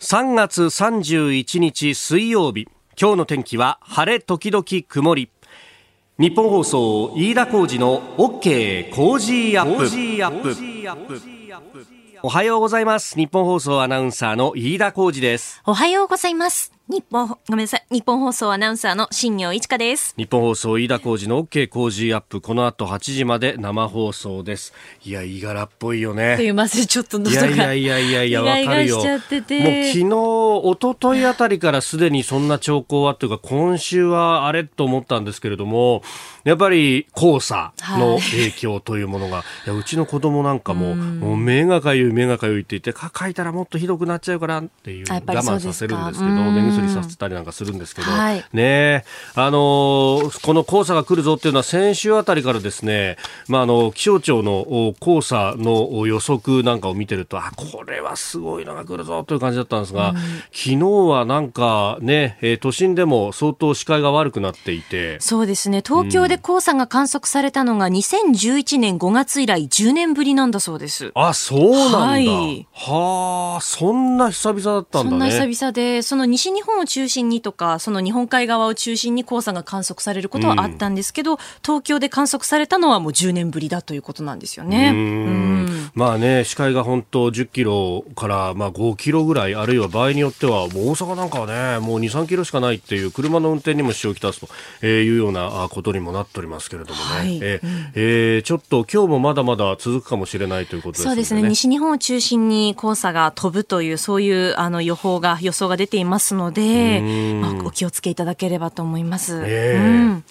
3月31日水曜日。今日の天気は晴れ時々曇り。日本放送飯田浩二の OK 工事アップ。おはようございます。日本放送アナウンサーの飯田浩二です。おはようございます日本、ごめんなさい。日本放送アナウンサーの新業一華です。日本放送飯田浩二の OK 工事アップ。この後8時まで生放送です。いや、いがらっぽいよね。すいません、ちょっと喉が。いやいやいやいや、わかるよ。もう昨日、一昨日あたりからすでにそんな兆候はというか、今週はあれと思ったんですけれども、やっぱり黄砂の影響というものが、はい、いやうちの子供なんかも、もう目がかゆい目がかゆいって言って、かいたらもっとひどくなっちゃうからっていう我慢させるんですけど、目薬させたりなんかするんですけど、はい、ねあのー、この黄砂が来るぞっていうのは先週あたりからですね、まあ、あの気象庁の黄砂の予測なんかを見てるとあこれはすごいのが来るぞという感じだったんですが、うん、昨日はなんかね、えー、都心でも相当視界が悪くなっていて。そうですね。東京で黄砂が観測されたのが2011年5月以来10年ぶりなんだそうです。あそうなんだ、はい、はあそんな久々だったんだね。そんな久々でその西日本を中心にとかその日本海側を中心に黄砂が観測されることはあったんですけど、うん、東京で観測されたのはもう10年ぶりだということなんですよね。うん。まあね視界が本当10キロからまあ5キロぐらいあるいは場合によってはもう大阪なんかはねもう2、3キロしかないっていう車の運転にも支障をきたすというようなことにもなっておりますけれどもね、はい、ええー、ちょっと今日もまだまだ続くかもしれないということですね。そうですね。西日本を中心に黄砂が飛ぶというそういうあの予報が予想が出ていますので、まあ、お気をつけいただければと思います。えー、うん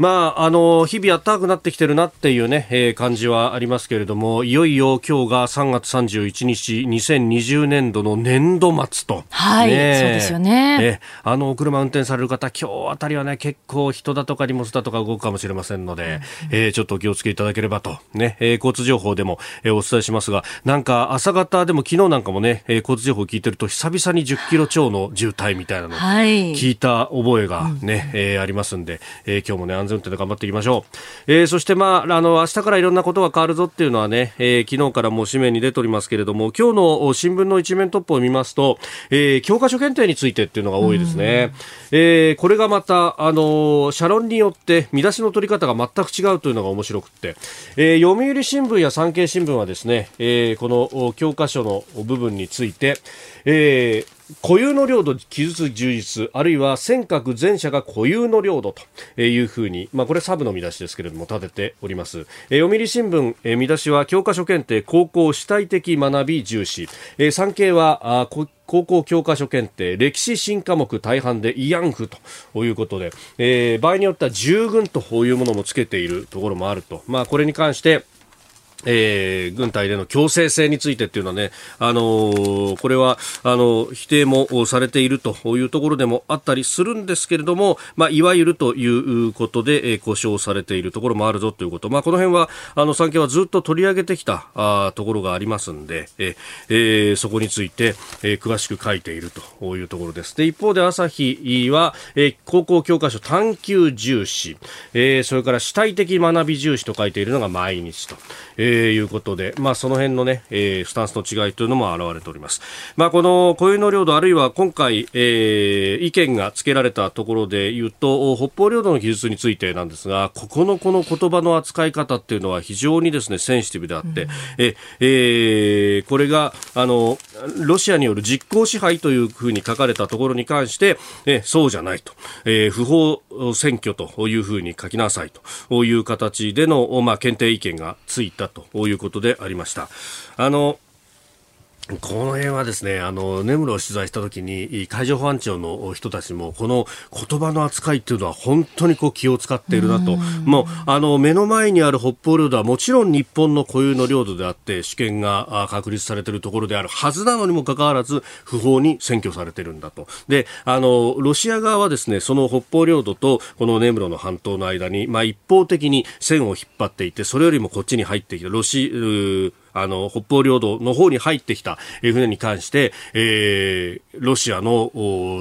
まあ、あの、日々暖かくなってきてるなっていうね、えー、感じはありますけれども、いよいよ今日が3月31日、2020年度の年度末と。はい、ね、そうですよね。ねあの、車運転される方、今日あたりはね、結構人だとか荷物だとか動くかもしれませんので、うん、えー、ちょっとお気をつけいただければと、ね、えー、交通情報でも、えー、お伝えしますが、なんか朝方でも昨日なんかもね、えー、交通情報を聞いてると、久々に10キロ超の渋滞みたいなの、聞いた覚えがね、うん、えー、ありますんで、えー、今日もね、安全運転で頑張っていきましょう。えー、そしてまあ、あの、明日からいろんなことが変わるぞっていうのはね、えー、昨日からもう紙面に出ておりますけれども、今日の新聞の一面トップを見ますと、えー、教科書検定についてっていうのが多いですね。えー、これがまた、あの、社論によって見出しの取り方が全く違うというのが面白くって、えー、読売新聞や産経新聞はですね、えー、この教科書の部分について、えー、固有の領土記述充実、あるいは尖閣全社が固有の領土というふうに、まあ、これサブの見出しですけれども立てております。えー、読売新聞、えー、見出しは教科書検定高校主体的学び重視。えー、産経はあ高校教科書検定歴史新科目大半で慰安婦ということで、えー、場合によっては従軍というものもつけているところもあると。まあ、これに関してえー、軍隊での強制性についてっていうのはね、あのー、これは、あの、否定もされているというところでもあったりするんですけれども、まあ、いわゆるということで、えー、故障されているところもあるぞということ。まあ、この辺は、あの、産経はずっと取り上げてきた、あところがありますんで、えー、そこについて、えー、詳しく書いているというところです。で、一方で朝日は、えー、高校教科書探究重視、えー、それから主体的学び重視と書いているのが毎日と。えーえー、いうことで、まあ、その辺のね、えー、スタンスの違いというのも現れております。まあ、この固有の領土、あるいは今回、えー、意見がつけられたところで言うと、北方領土の記述についてなんですが、ここのこの言葉の扱い方っていうのは非常にですね、センシティブであって、うん、ええー、これが、あの、ロシアによる実効支配というふうに書かれたところに関して、えそうじゃないと、えー、不法選挙というふうに書きなさいという形での、まあ、検定意見がついたということでありました。あのこの辺はですね、あの、根室を取材したときに、海上保安庁の人たちも、この言葉の扱いっていうのは本当にこう気を使っているなと。もう、あの、目の前にある北方領土はもちろん日本の固有の領土であって、主権が確立されているところであるはずなのにもかかわらず、不法に占拠されてるんだと。で、あの、ロシア側はですね、その北方領土とこの根室の半島の間に、まあ一方的に線を引っ張っていて、それよりもこっちに入ってきた、ロシ、あの、北方領土の方に入ってきた船に関して、えー、ロシアの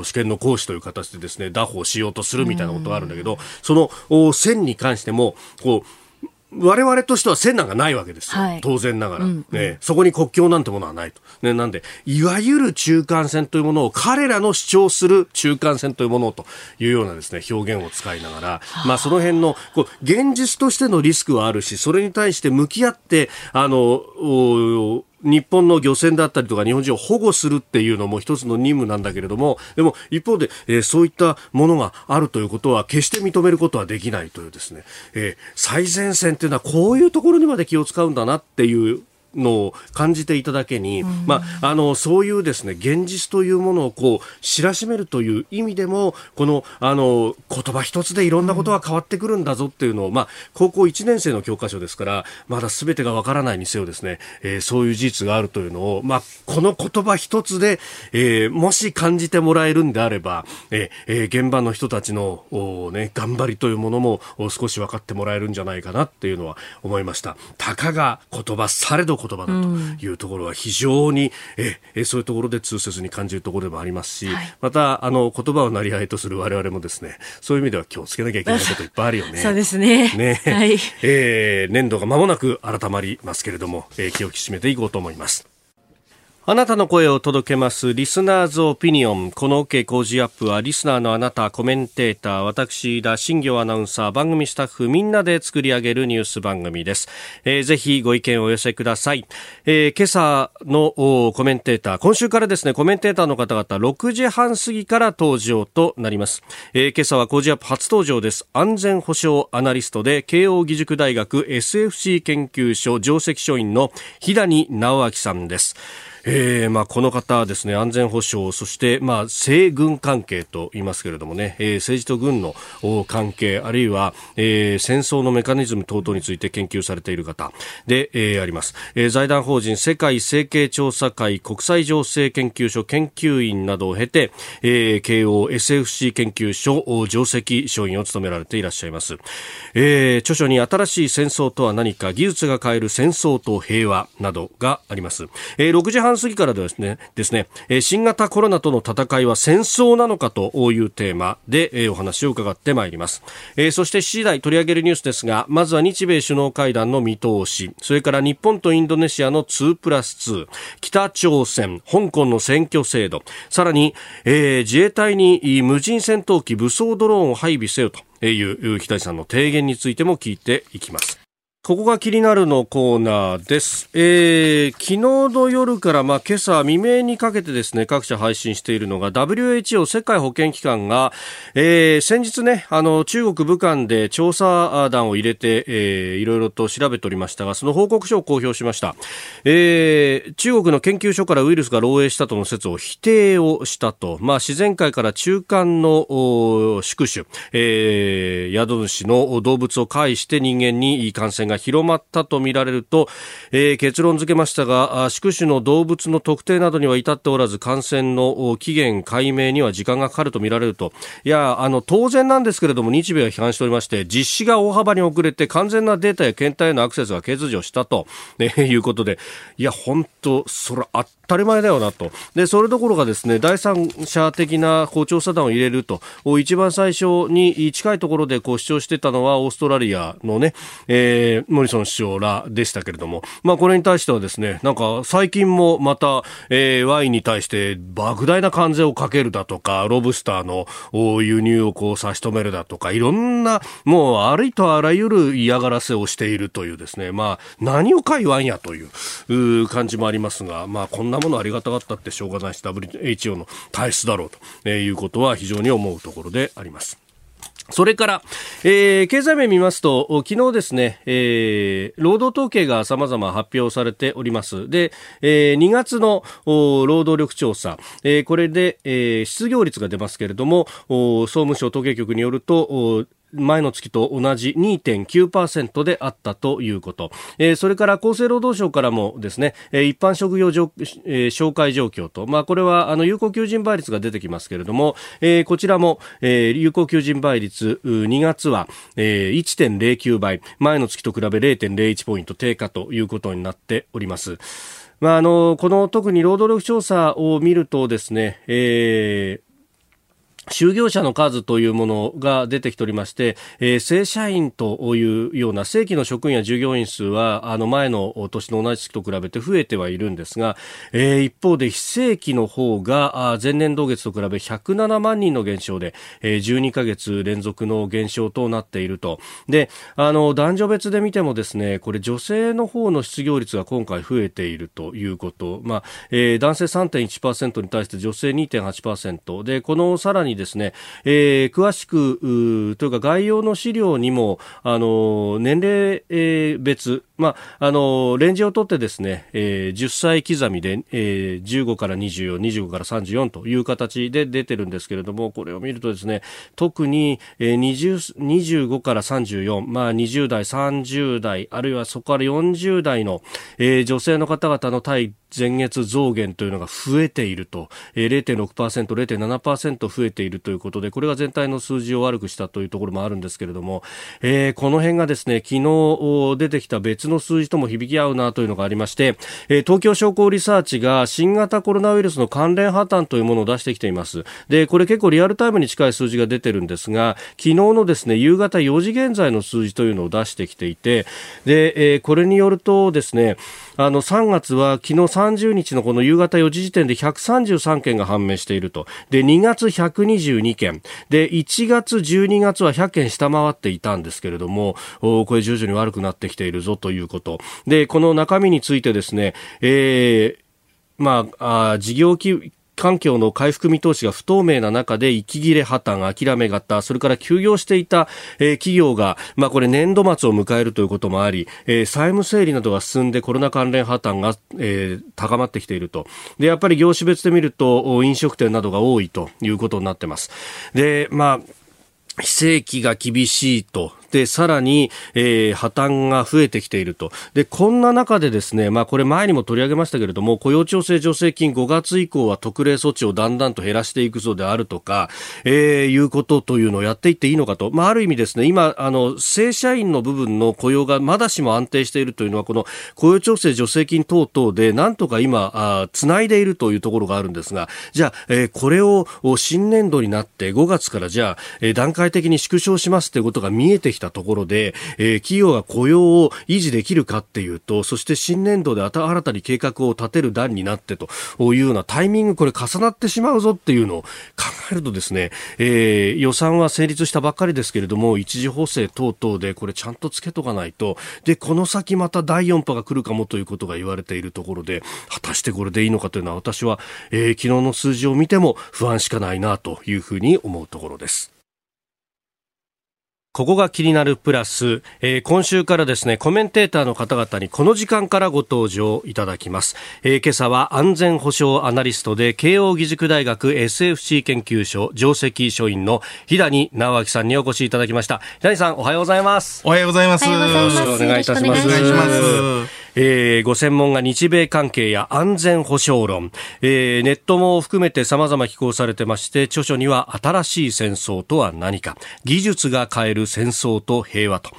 主権の行使という形でですね、打法しようとするみたいなことがあるんだけど、その線に関しても、こう、我々としては線なんかないわけですよ、はい、当然ながら、うん。うん、ね、そこに国境なんてものはないと、ね、なんでいわゆる中間線というものを彼らの主張する中間線というものというようなですね表現を使いながら、まあ、その辺のこう現実としてのリスクはあるしそれに対して向き合ってあの日本の漁船だったりとか日本人を保護するっていうのも一つの任務なんだけれどもでも一方で、えー、そういったものがあるということは決して認めることはできないというですね、えー、最前線っていうのはこういうところにまで気を使うんだなっていうのを感じていただけに、うん、まあ、あのそういうですね現実というものをこう知らしめるという意味でもこのあの言葉一つでいろんなことが変わってくるんだぞっていうのを、まあ、高校1年生の教科書ですからまだすべてがわからないにせよですね、えー、そういう事実があるというのを、まあ、この言葉一つで、えー、もし感じてもらえるんであれば、えー、現場の人たちのお、ね、頑張りというものも少し分かってもらえるんじゃないかなっていうのは思いました。たかが言葉されど言葉だというところは非常に、えそういうところで痛切に感じるところでもありますし、はい、またあの言葉をなり合いとする我々もですねそういう意味では気をつけなきゃいけないこといっぱいあるよね。そうですね。ね、はい、えー、年度が間もなく改まりますけれども、えー、気を引き締めていこうと思います。あなたの声を届けますリスナーズオピニオン。この OK 工事アップはリスナーのあなた、コメンテーター、私、田新行アナウンサー、番組スタッフみんなで作り上げるニュース番組です。えー、ぜひご意見をお寄せください。えー、今朝のコメンテーター、今週からですね、コメンテーターの方々6時半過ぎから登場となります。えー、今朝は工事アップ初登場です。安全保障アナリストで慶応義塾大学 SFC 研究所上席所員の日谷直明さんです。えーまあ、この方ですね安全保障そして、まあ、政軍関係と言いますけれどもね、えー、政治と軍の関係あるいは、えー、戦争のメカニズム等々について研究されている方で、えー、あります、えー、財団法人世界政経調査会国際情勢研究所研究員などを経て、えー、慶応 SFC 研究所上席所員を務められていらっしゃいます、えー、著書に新しい戦争とは何か技術が変える戦争と平和などがあります、えー、6時半過ぎからですね、ですね、新型コロナとの戦いは戦争なのかというテーマでお話を伺ってまいります。そして7時台取り上げるニュースですが、まずは日米首脳会談の見通し、それから日本とインドネシアの2プラス2、北朝鮮、香港の選挙制度、さらに、え、自衛隊に無人戦闘機、武装ドローンを配備せよという北井さんの提言についても聞いていきます。ここが気になるのコーナーです。えー、昨日の夜から、まあ、今朝未明にかけてですね、各社配信しているのが WHO 世界保健機関が、えー、先日ね、あの、中国武漢で調査団を入れて、えー、いろいろと調べておりましたが、その報告書を公表しました。えー、中国の研究所からウイルスが漏洩したとの説を否定をしたと、まあ、自然界から中間の宿主、えー、宿主の動物を介して人間に感染が広まったとみられると、えー、結論付けましたが宿主の動物の特定などには至っておらず感染の起源解明には時間がかかるとみられると。いやあの当然なんですけれども日米は批判しておりまして実施が大幅に遅れて完全なデータや検体へのアクセスが欠如したと、ね、いうことで。いや本当それあたり前だよなと。で、それどころかですね、第三者的なこう調査団を入れると、一番最初に近いところでこう主張してたのはオーストラリアのね、えー、モリソン首相らでしたけれども、まあこれに対してはですね、なんか最近もまた、えー、ワインに対して莫大な関税をかけるだとか、ロブスターの輸入をこう差し止めるだとか、いろんな、もうありとあらゆる嫌がらせをしているというですね、まあ何をか言わんやという感じもありますが、まあこんなものありがたかったってしょうがないし WHO の体質だろうということは非常に思うところであります。それから、えー、経済面見ますと、昨日ですね、えー、労働統計が様々発表されております。で、えー、2月の労働力調査、えー、これで、えー、失業率が出ますけれども、総務省統計局によると、前の月と同じ2.9%であったということ、えー、それから厚生労働省からもですね、えー、一般職業、えー、紹介状況と、まあ、これはあの有効求人倍率が出てきますけれども、えー、こちらも、えー、有効求人倍率2月は、えー、1.09倍。前の月と比べ0.01ポイント低下ということになっております。まあ、あのこの特に労働力調査を見るとですね、えー就業者の数というものが出てきておりまして、えー、正社員というような正規の職員や従業員数はあの前の年の同じ月と比べて増えてはいるんですが、えー、一方で非正規の方が前年同月と比べ107万人の減少で、えー、12ヶ月連続の減少となっていると。で、あの男女別で見てもですね、これ女性の方の失業率が今回増えているということ。まあ、えー、男性3.1%に対して女性2.8%で、このさらにですね、えー、詳しくというか概要の資料にもあの年齢、別、まあ、あのレンジを取ってですね、えー、10歳刻みで、えー、15から24、25から34という形で出てるんですけれどもこれを見るとですね特に、えー、20 25から34、まあ、20代、30代あるいはそこから40代の、えー、女性の方々の対前月増減というのが増えていると、えー、0.6%、0.7%増えてているということで、これが全体の数字を悪くしたというところもあるんですけれども、えー、この辺がですね、昨日出てきた別の数字とも響き合うなというのがありまして、えー、東京商工リサーチが新型コロナウイルスの関連破綻というものを出してきています。で、これ結構リアルタイムに近い数字が出てるんですが、昨日のですね、夕方4時現在の数字というのを出してきていて、で、えー、これによるとですね、あの3月は昨日30日のこの夕方4時時点で133件が判明していると。で、2月122件。で、1月、12月は100件下回っていたんですけれども、これ徐々に悪くなってきているぞということ。で、この中身についてですね、えーまあ、あ事業規環境の回復見通しが不透明な中で息切れ破綻、諦め型、それから休業していた、えー、企業が、まあこれ年度末を迎えるということもあり、えー、債務整理などが進んでコロナ関連破綻が、えー、高まってきていると。で、やっぱり業種別で見ると飲食店などが多いということになってます。で、まあ、非正規が厳しいとで、さらに、えー、破綻が増えてきていると。で、こんな中でですね、まあこれ前にも取り上げましたけれども、雇用調整助成金5月以降は特例措置をだんだんと減らしていくぞであるとか、えー、いうことというのをやっていっていいのかと。まあある意味ですね、今、あの、正社員の部分の雇用がまだしも安定しているというのは、この雇用調整助成金等々で、なんとか今、あ繋いでいるというところがあるんですが、じゃあ、えー、これを新年度になって5月からじゃあ、えー、段階的に縮小しますということが見えてきたところで、えー、企業が雇用を維持できるかっていうと、そして新年度で新たに計画を立てる段になってというようなタイミング、これ重なってしまうぞっていうのを考えるとですね、えー、予算は成立したばっかりですけれども、一時補正等々でこれちゃんとつけとかないと、で、この先また第4波が来るかもということが言われているところで、果たしてこれでいいのかというのは私は、えー、昨日の数字を見ても不安しかないなというふうに思うところです。ここが気になるプラス、えー、今週からですね、コメンテーターの方々にこの時間からご登場いただきます。えー、今朝は安全保障アナリストで慶応義塾大学 SFC 研究所上席書院の日谷直明さんにお越しいただきました。日谷さん、おはようございます。おはようございます。よろしくお願いいたします。えー、ご専門が日米関係や安全保障論、えー、ネットも含めて様々寄稿されてまして、著書には新しい戦争とは何か、技術が変える戦争と平和と。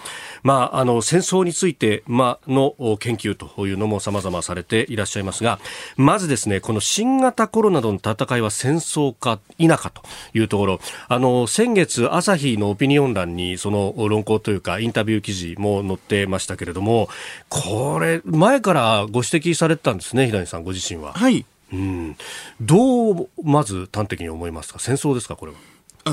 まあ、あの戦争について、まあの研究というのも様々されていらっしゃいますがまずですねこの新型コロナとの戦いは戦争か否かというところあの先月朝日のオピニオン欄にその論考というかインタビュー記事も載ってましたけれどもこれ前からご指摘されてたんですね平井さんご自身は。はいうん、どうまず端的に思いますか？戦争ですかこれは？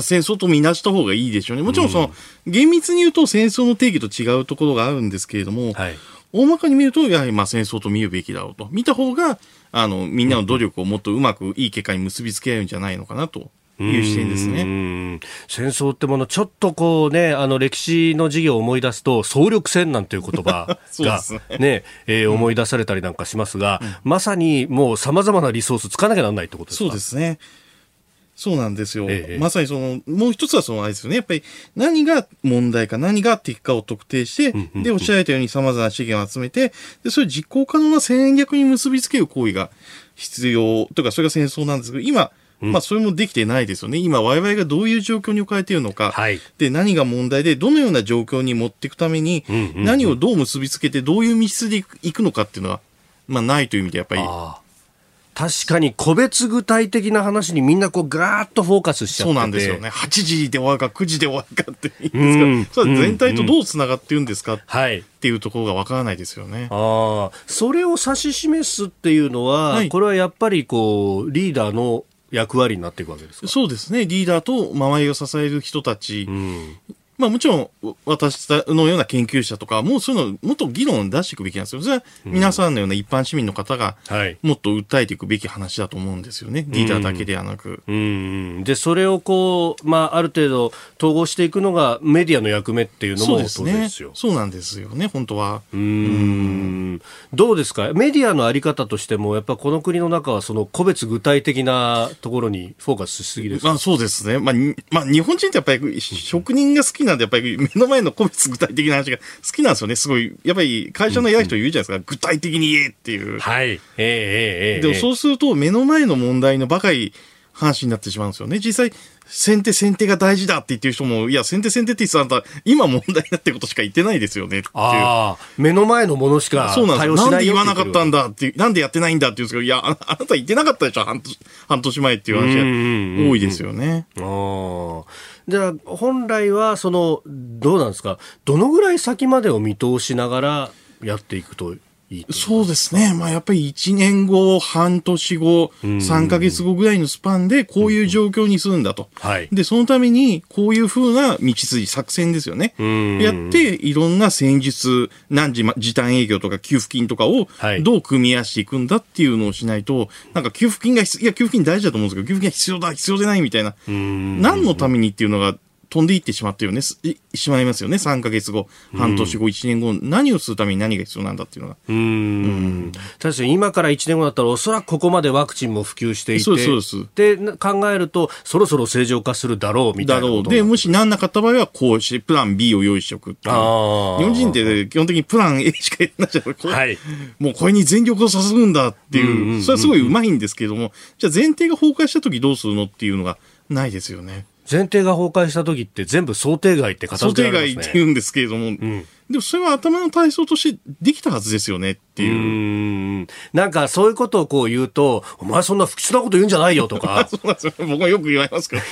戦争と見なした方がいいでしょうね。もちろんその、うん、厳密に言うと戦争の定義と違うところがあるんですけれども、はい、大まかに見ると、やはりまあ戦争と見るべきだろうと。見た方が、あの、みんなの努力をもっとうまくいい結果に結びつけられるんじゃないのかなと。いう視点ですね戦争ってもの、ちょっとこうね、あの歴史の授業を思い出すと、総力戦なんていう言葉が ねねえー、思い出されたりなんかしますが、うん、まさにもうさまざまなリソースつかなきゃならないってことですか？そうですね。そうなんですよ。ええ、まさにその、もう一つはそのあれですよね。やっぱり何が問題か何が敵かを特定して、で、おっしゃられたように様々な資源を集めて、で、それ実行可能な戦略に結びつける行為が必要、というかそれが戦争なんですけど、今、まあ、それもできてないですよね。今、我々がどういう状況に置かれているのか、はい、で、何が問題で、どのような状況に持っていくために、何をどう結びつけて、どういう密室でいくのかっていうのは、まあ、ないという意味で、やっぱり、確かに個別具体的な話にみんなこうガーッとフォーカスしちゃってそうなんですよね。8時で終わるか9時で終わるかっていうんですか、それ全体とどうつながってるんですか、はい、っていうところがわからないですよね。ああ、それを指し示すっていうのは、はい、これはやっぱりこう、リーダーの役割になっていくわけですか？そうですね。リーダーと周りを支える人たち、うん、まあもちろん、私のような研究者とか、もうそういうの、もっと議論を出していくべきなんですよ。それは皆さんのような一般市民の方が、もっと訴えていくべき話だと思うんですよね。リーダーだけではなく。うん。で、それをこう、まあある程度統合していくのがメディアの役目っていうのもそうですよ。そうなんですよね、本当は。うん。どうですか？メディアのあり方としても、やっぱこの国の中はその個別具体的なところにフォーカスしすぎですか、まあそうですね。まあ、まあ日本人ってやっぱり職人が好きなんで、やっぱり目の前の個別具体的な話が好きなんですよね。すごい。やっぱり会社の偉い人言うじゃないですか。うん、具体的に言えっていう。はい。えー、ええー、でもそうすると目の前の問題のばかり話になってしまうんですよね。実際、先手先手が大事だって言ってる人も、いや、先手先手って言ってた今問題になってることしか言ってないですよねっていう。ああ、目の前のものしかそうなんですよ。なんで言わなかったんだって、なんでやってないんだって言うんですけど、いや、あなた言ってなかったでしょ、半年半年前っていう話が多いですよね。ああ。じゃあ、本来は、その、どうなんですか、どのぐらい先までを見通しながらやっていくといいそうですね。まあやっぱり1年後、半年後、3ヶ月後ぐらいのスパンでこういう状況にするんだと。はい、で、そのためにこういうふうな道筋、作戦ですよね。やって、いろんな戦術、何時、時短営業とか給付金とかをどう組み合わせていくんだっていうのをしないと、なんか給付金が、いや、給付金大事だと思うんですけど、給付金が必要だ、必要でないみたいな。何のためにっていうのが飛んでいってしまってよね、しまいますよね。3ヶ月後、半年後、1年後、何をするために何が必要なんだっていうのが。うん。確かに今から1年後だったら、おそらくここまでワクチンも普及していて、そうです、そうです。で、考えると、そろそろ正常化するだろうみたいなだろう。で、もし何なかった場合は、こうして、プラン B を用意しておくっていう。日本人って基本的にプラン A しかやってないじゃないはい。もうこれに全力をさせるんだっていう、それはすごいうまいんですけれども、じゃあ前提が崩壊した時どうするのっていうのがないですよね。前提が崩壊した時って全部想定外って形で、ね、想定外って言うんですけれども、うん、でもそれは頭の体操としてできたはずですよねっていう。うんなんかそういうことをこう言うと、お前そんな不吉なこと言うんじゃないよとか。そうなんですよ。僕はよく言われますけど。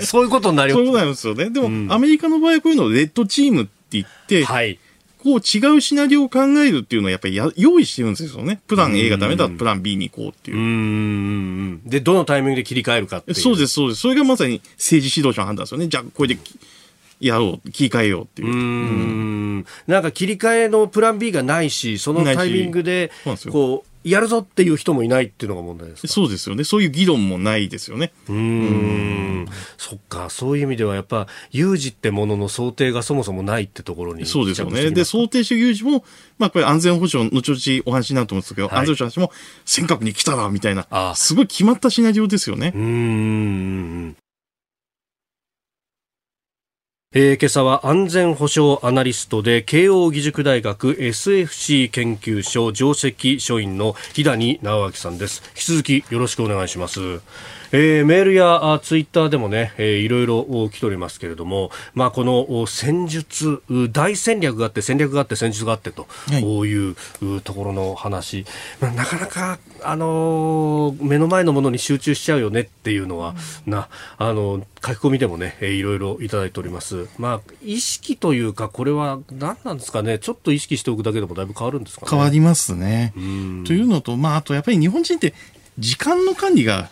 そういうことになります。そうなんですよね。でも、うん、アメリカの場合こういうのをレッドチームって言って、はい。こう違うシナリオを考えるっていうのはやっぱりや用意してるんですよね。プラン A がダメだプラン B に行こうっていう。うんで、どのタイミングで切り替えるかっていう。そうです、そうです。それがまさに政治指導者の判断ですよね。じゃあ、これでやろう、切り替えようっていう。うんうんなんか切り替えのプラン B がないし、そのタイミングで、こう、やるぞっていう人もいないっていうのが問題ですそうですよね。そういう議論もないですよね。うん。そっか。そういう意味では、やっぱ、有事ってものの想定がそもそもないってところに。そうですよね。で、想定して有事も、まあ、これ安全保障、後々お話になると思うんですけど、はい、安全保障の話も、尖閣に来たら、みたいな、すごい決まったシナリオですよね。うん。えー、今朝は安全保障アナリストで慶応義塾大学 SFC 研究所上席所員の日谷直明さんです。引き続きよろしくお願いします。えー、メールやツイッターでもね、えー、いろいろ来ておりますけれども、まあ、この戦術、大戦略があって、戦略があって、戦術があってと、はい、いうところの話、まあ、なかなか、あのー、目の前のものに集中しちゃうよねっていうのは、うん、な、あのー、書き込みでもね、えー、いろいろいただいております。まあ、意識というか、これは何なんですかね、ちょっと意識しておくだけでもだいぶ変わるんですかね。変わりますね。というのと、まあ、あとやっぱり日本人って時間の管理が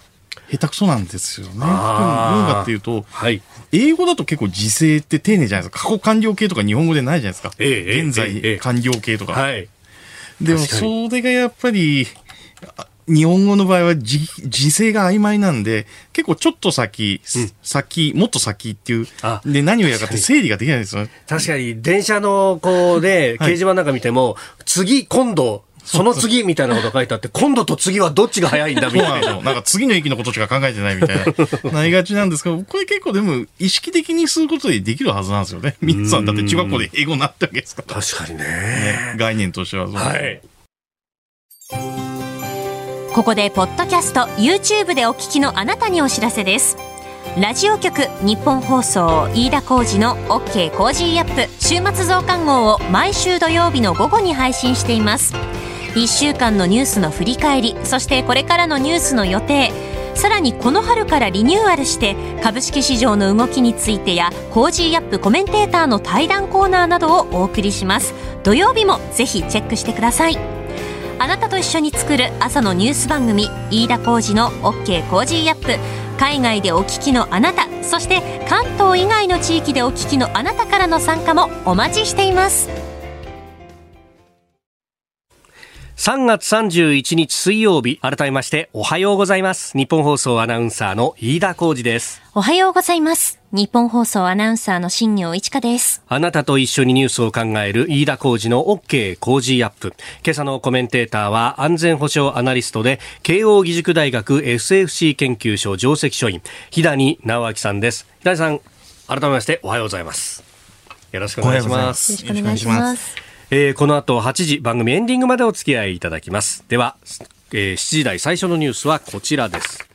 下手くそなんですよね。どうかっていうと、はい、英語だと結構時制って丁寧じゃないですか。過去完了形とか日本語でないじゃないですか。ええ、現在完了形とか。はい、でもそれがやっぱり、日本語の場合は時時制が曖昧なんで、結構ちょっと先、うん、先、もっと先っていう、で、何をやるかって整理ができないですよね。確かに、電車の、こうで、掲示板なんか見ても、はい、次、今度、その次みたいなこと書いてあって、今度と次はどっちが早いんだみたいな。なんか次の駅のことしか考えてないみたいな、なりがちなんですけど、これ結構でも意識的にすることでできるはずなんですよね。皆さんだって中学校で英語になったわけですから。確かにね、ね、概念としてははい。ここで、ポッドキャスト、YouTube でお聞きのあなたにお知らせです。ラジオ局日本放送飯田浩二の OK コージーアップ。週末増刊号を毎週土曜日の午後に配信しています。1週間のニュースの振り返りそしてこれからのニュースの予定。さらにこの春からリニューアルして株式市場の動きについてや Cozy up! コメンテーターの対談コーナーなどをお送りします。土曜日もぜひチェックしてください。あなたと一緒に作る朝のニュース番組飯田浩二の OK コージーアップ。海外でお聞きのあなたそして関東以外の地域でお聞きのあなたからの参加もお待ちしています。3月31日水曜日、改めましておはようございます。ニッポン放送アナウンサーの飯田浩司です。おはようございます。ニッポン放送アナウンサーの新行市佳です。あなたと一緒にニュースを考える飯田浩二の OK 工事アップ。今朝のコメンテーターは安全保障アナリストで慶応義塾大学 SFC 研究所上席所員、日谷直明さんです。日谷さん、改めましておはようございます。よろしくお願いします。よろしくお願いします。えー、この後8時番組エンディングまでお付き合いいただきます。では、えー、7時台最初のニュースはこちらです。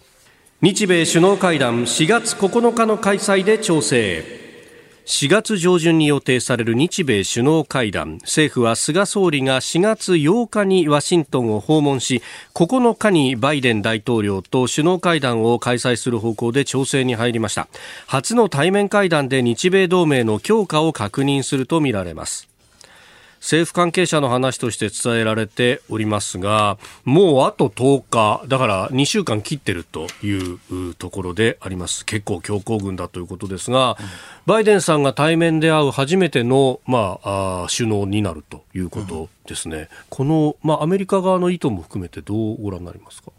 日米首脳会談4月9日の開催で調整。4月上旬に予定される日米首脳会談政府は菅総理が4月8日にワシントンを訪問し9日にバイデン大統領と首脳会談を開催する方向で調整に入りました初の対面会談で日米同盟の強化を確認するとみられます政府関係者の話として伝えられておりますが、もうあと10日、だから2週間切ってるというところであります。結構強行軍だということですが、バイデンさんが対面で会う初めての、まあ、あ首脳になるということですね。うん、この、まあ、アメリカ側の意図も含めてどうご覧になりますか？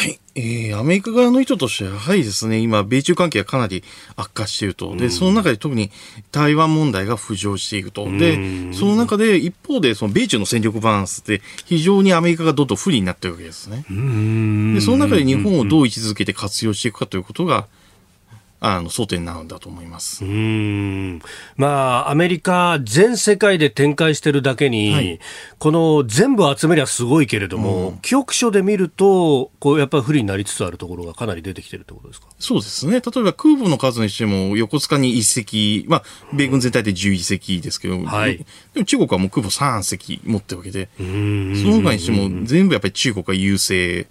はい。えー、アメリカ側の意図としては、やはりですね、今、米中関係がかなり悪化していると。で、その中で特に台湾問題が浮上していると。で、その中で一方で、その米中の戦力バランスって非常にアメリカがどんどん不利になっているわけですね。で、その中で日本をどう位置づけて活用していくかということが、あの、争点になるんだと思います。うん。まあ、アメリカ全世界で展開してるだけに、はい、この全部集めりゃすごいけれども、うん、局所で見ると、こう、やっぱり不利になりつつあるところがかなり出てきてるってことですか？そうですね。例えば空母の数にしても、横須賀に1隻、まあ、米軍全体で11隻ですけど、はい、でも中国はもう空母3隻持ってるわけで、その他にしても全部やっぱり中国が優勢。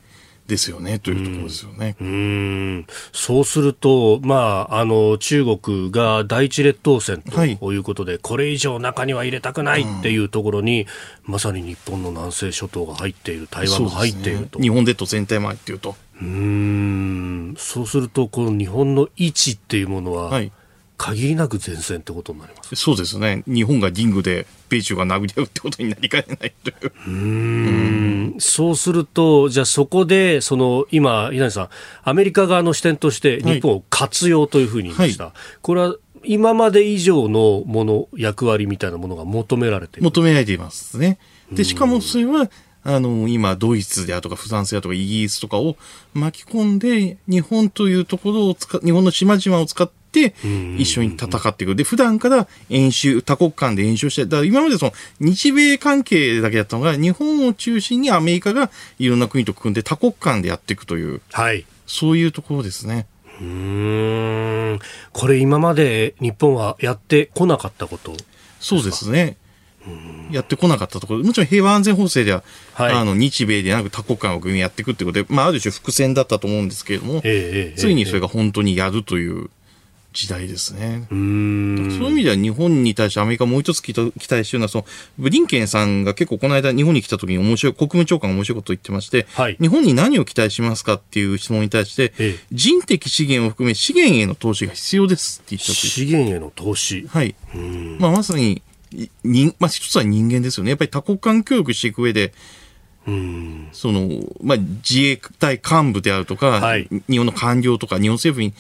ですよねというところですよね。うん。そうすると、まあ、あの中国が第一列島線ということで、はい、これ以上中には入れたくないっていうところに、うん、まさに日本の南西諸島が入っている、台湾も入っていると。ね、日本列島全体も入っていると。うん。そうすると、この日本の位置っていうものは、はい限りなく前線ってことになりますそうですね。日本がリングで米中が殴り合うってことになりかねないという。うんそうすると、じゃあそこで、その今、稲荷さん、アメリカ側の視点として日本を活用というふうに言いました。はい、これは今まで以上のもの、役割みたいなものが求められている？求められていますね。で、しかもそれは、あの、今、ドイツであとか、フランスであとか、イギリスとかを巻き込んで、日本というところを使、日本の島々を使って、一緒に戦っていく。で、普段から演習、多国間で演習して、だから今までその日米関係だけだったのが、日本を中心にアメリカがいろんな国と組んで多国間でやっていくという、はい、そういうところですね。うん。これ今まで日本はやってこなかったこと？そうですね。やってこなかったところ、もちろん平和安全法制では、はい、あの日米でなく多国間を組みやっていくってことで、まあ、ある種伏線だったと思うんですけれども、えー、ついにそれが本当にやるという時代ですね。そういう意味では日本に対してアメリカもう一つ期待しているのは、そのブリンケンさんが結構この間日本に来た時に面白い、国務長官が面白いことを言ってまして、はい、日本に何を期待しますかっていう質問に対して、ええ、人的資源を含め資源への投資が必要ですって言った資源への投資。はい。まあまさに、人、まあ一つは人間ですよね。やっぱり多国間協力していく上で、うん。その、まあ自衛隊幹部であるとか、はい、日本の官僚とか日本政府に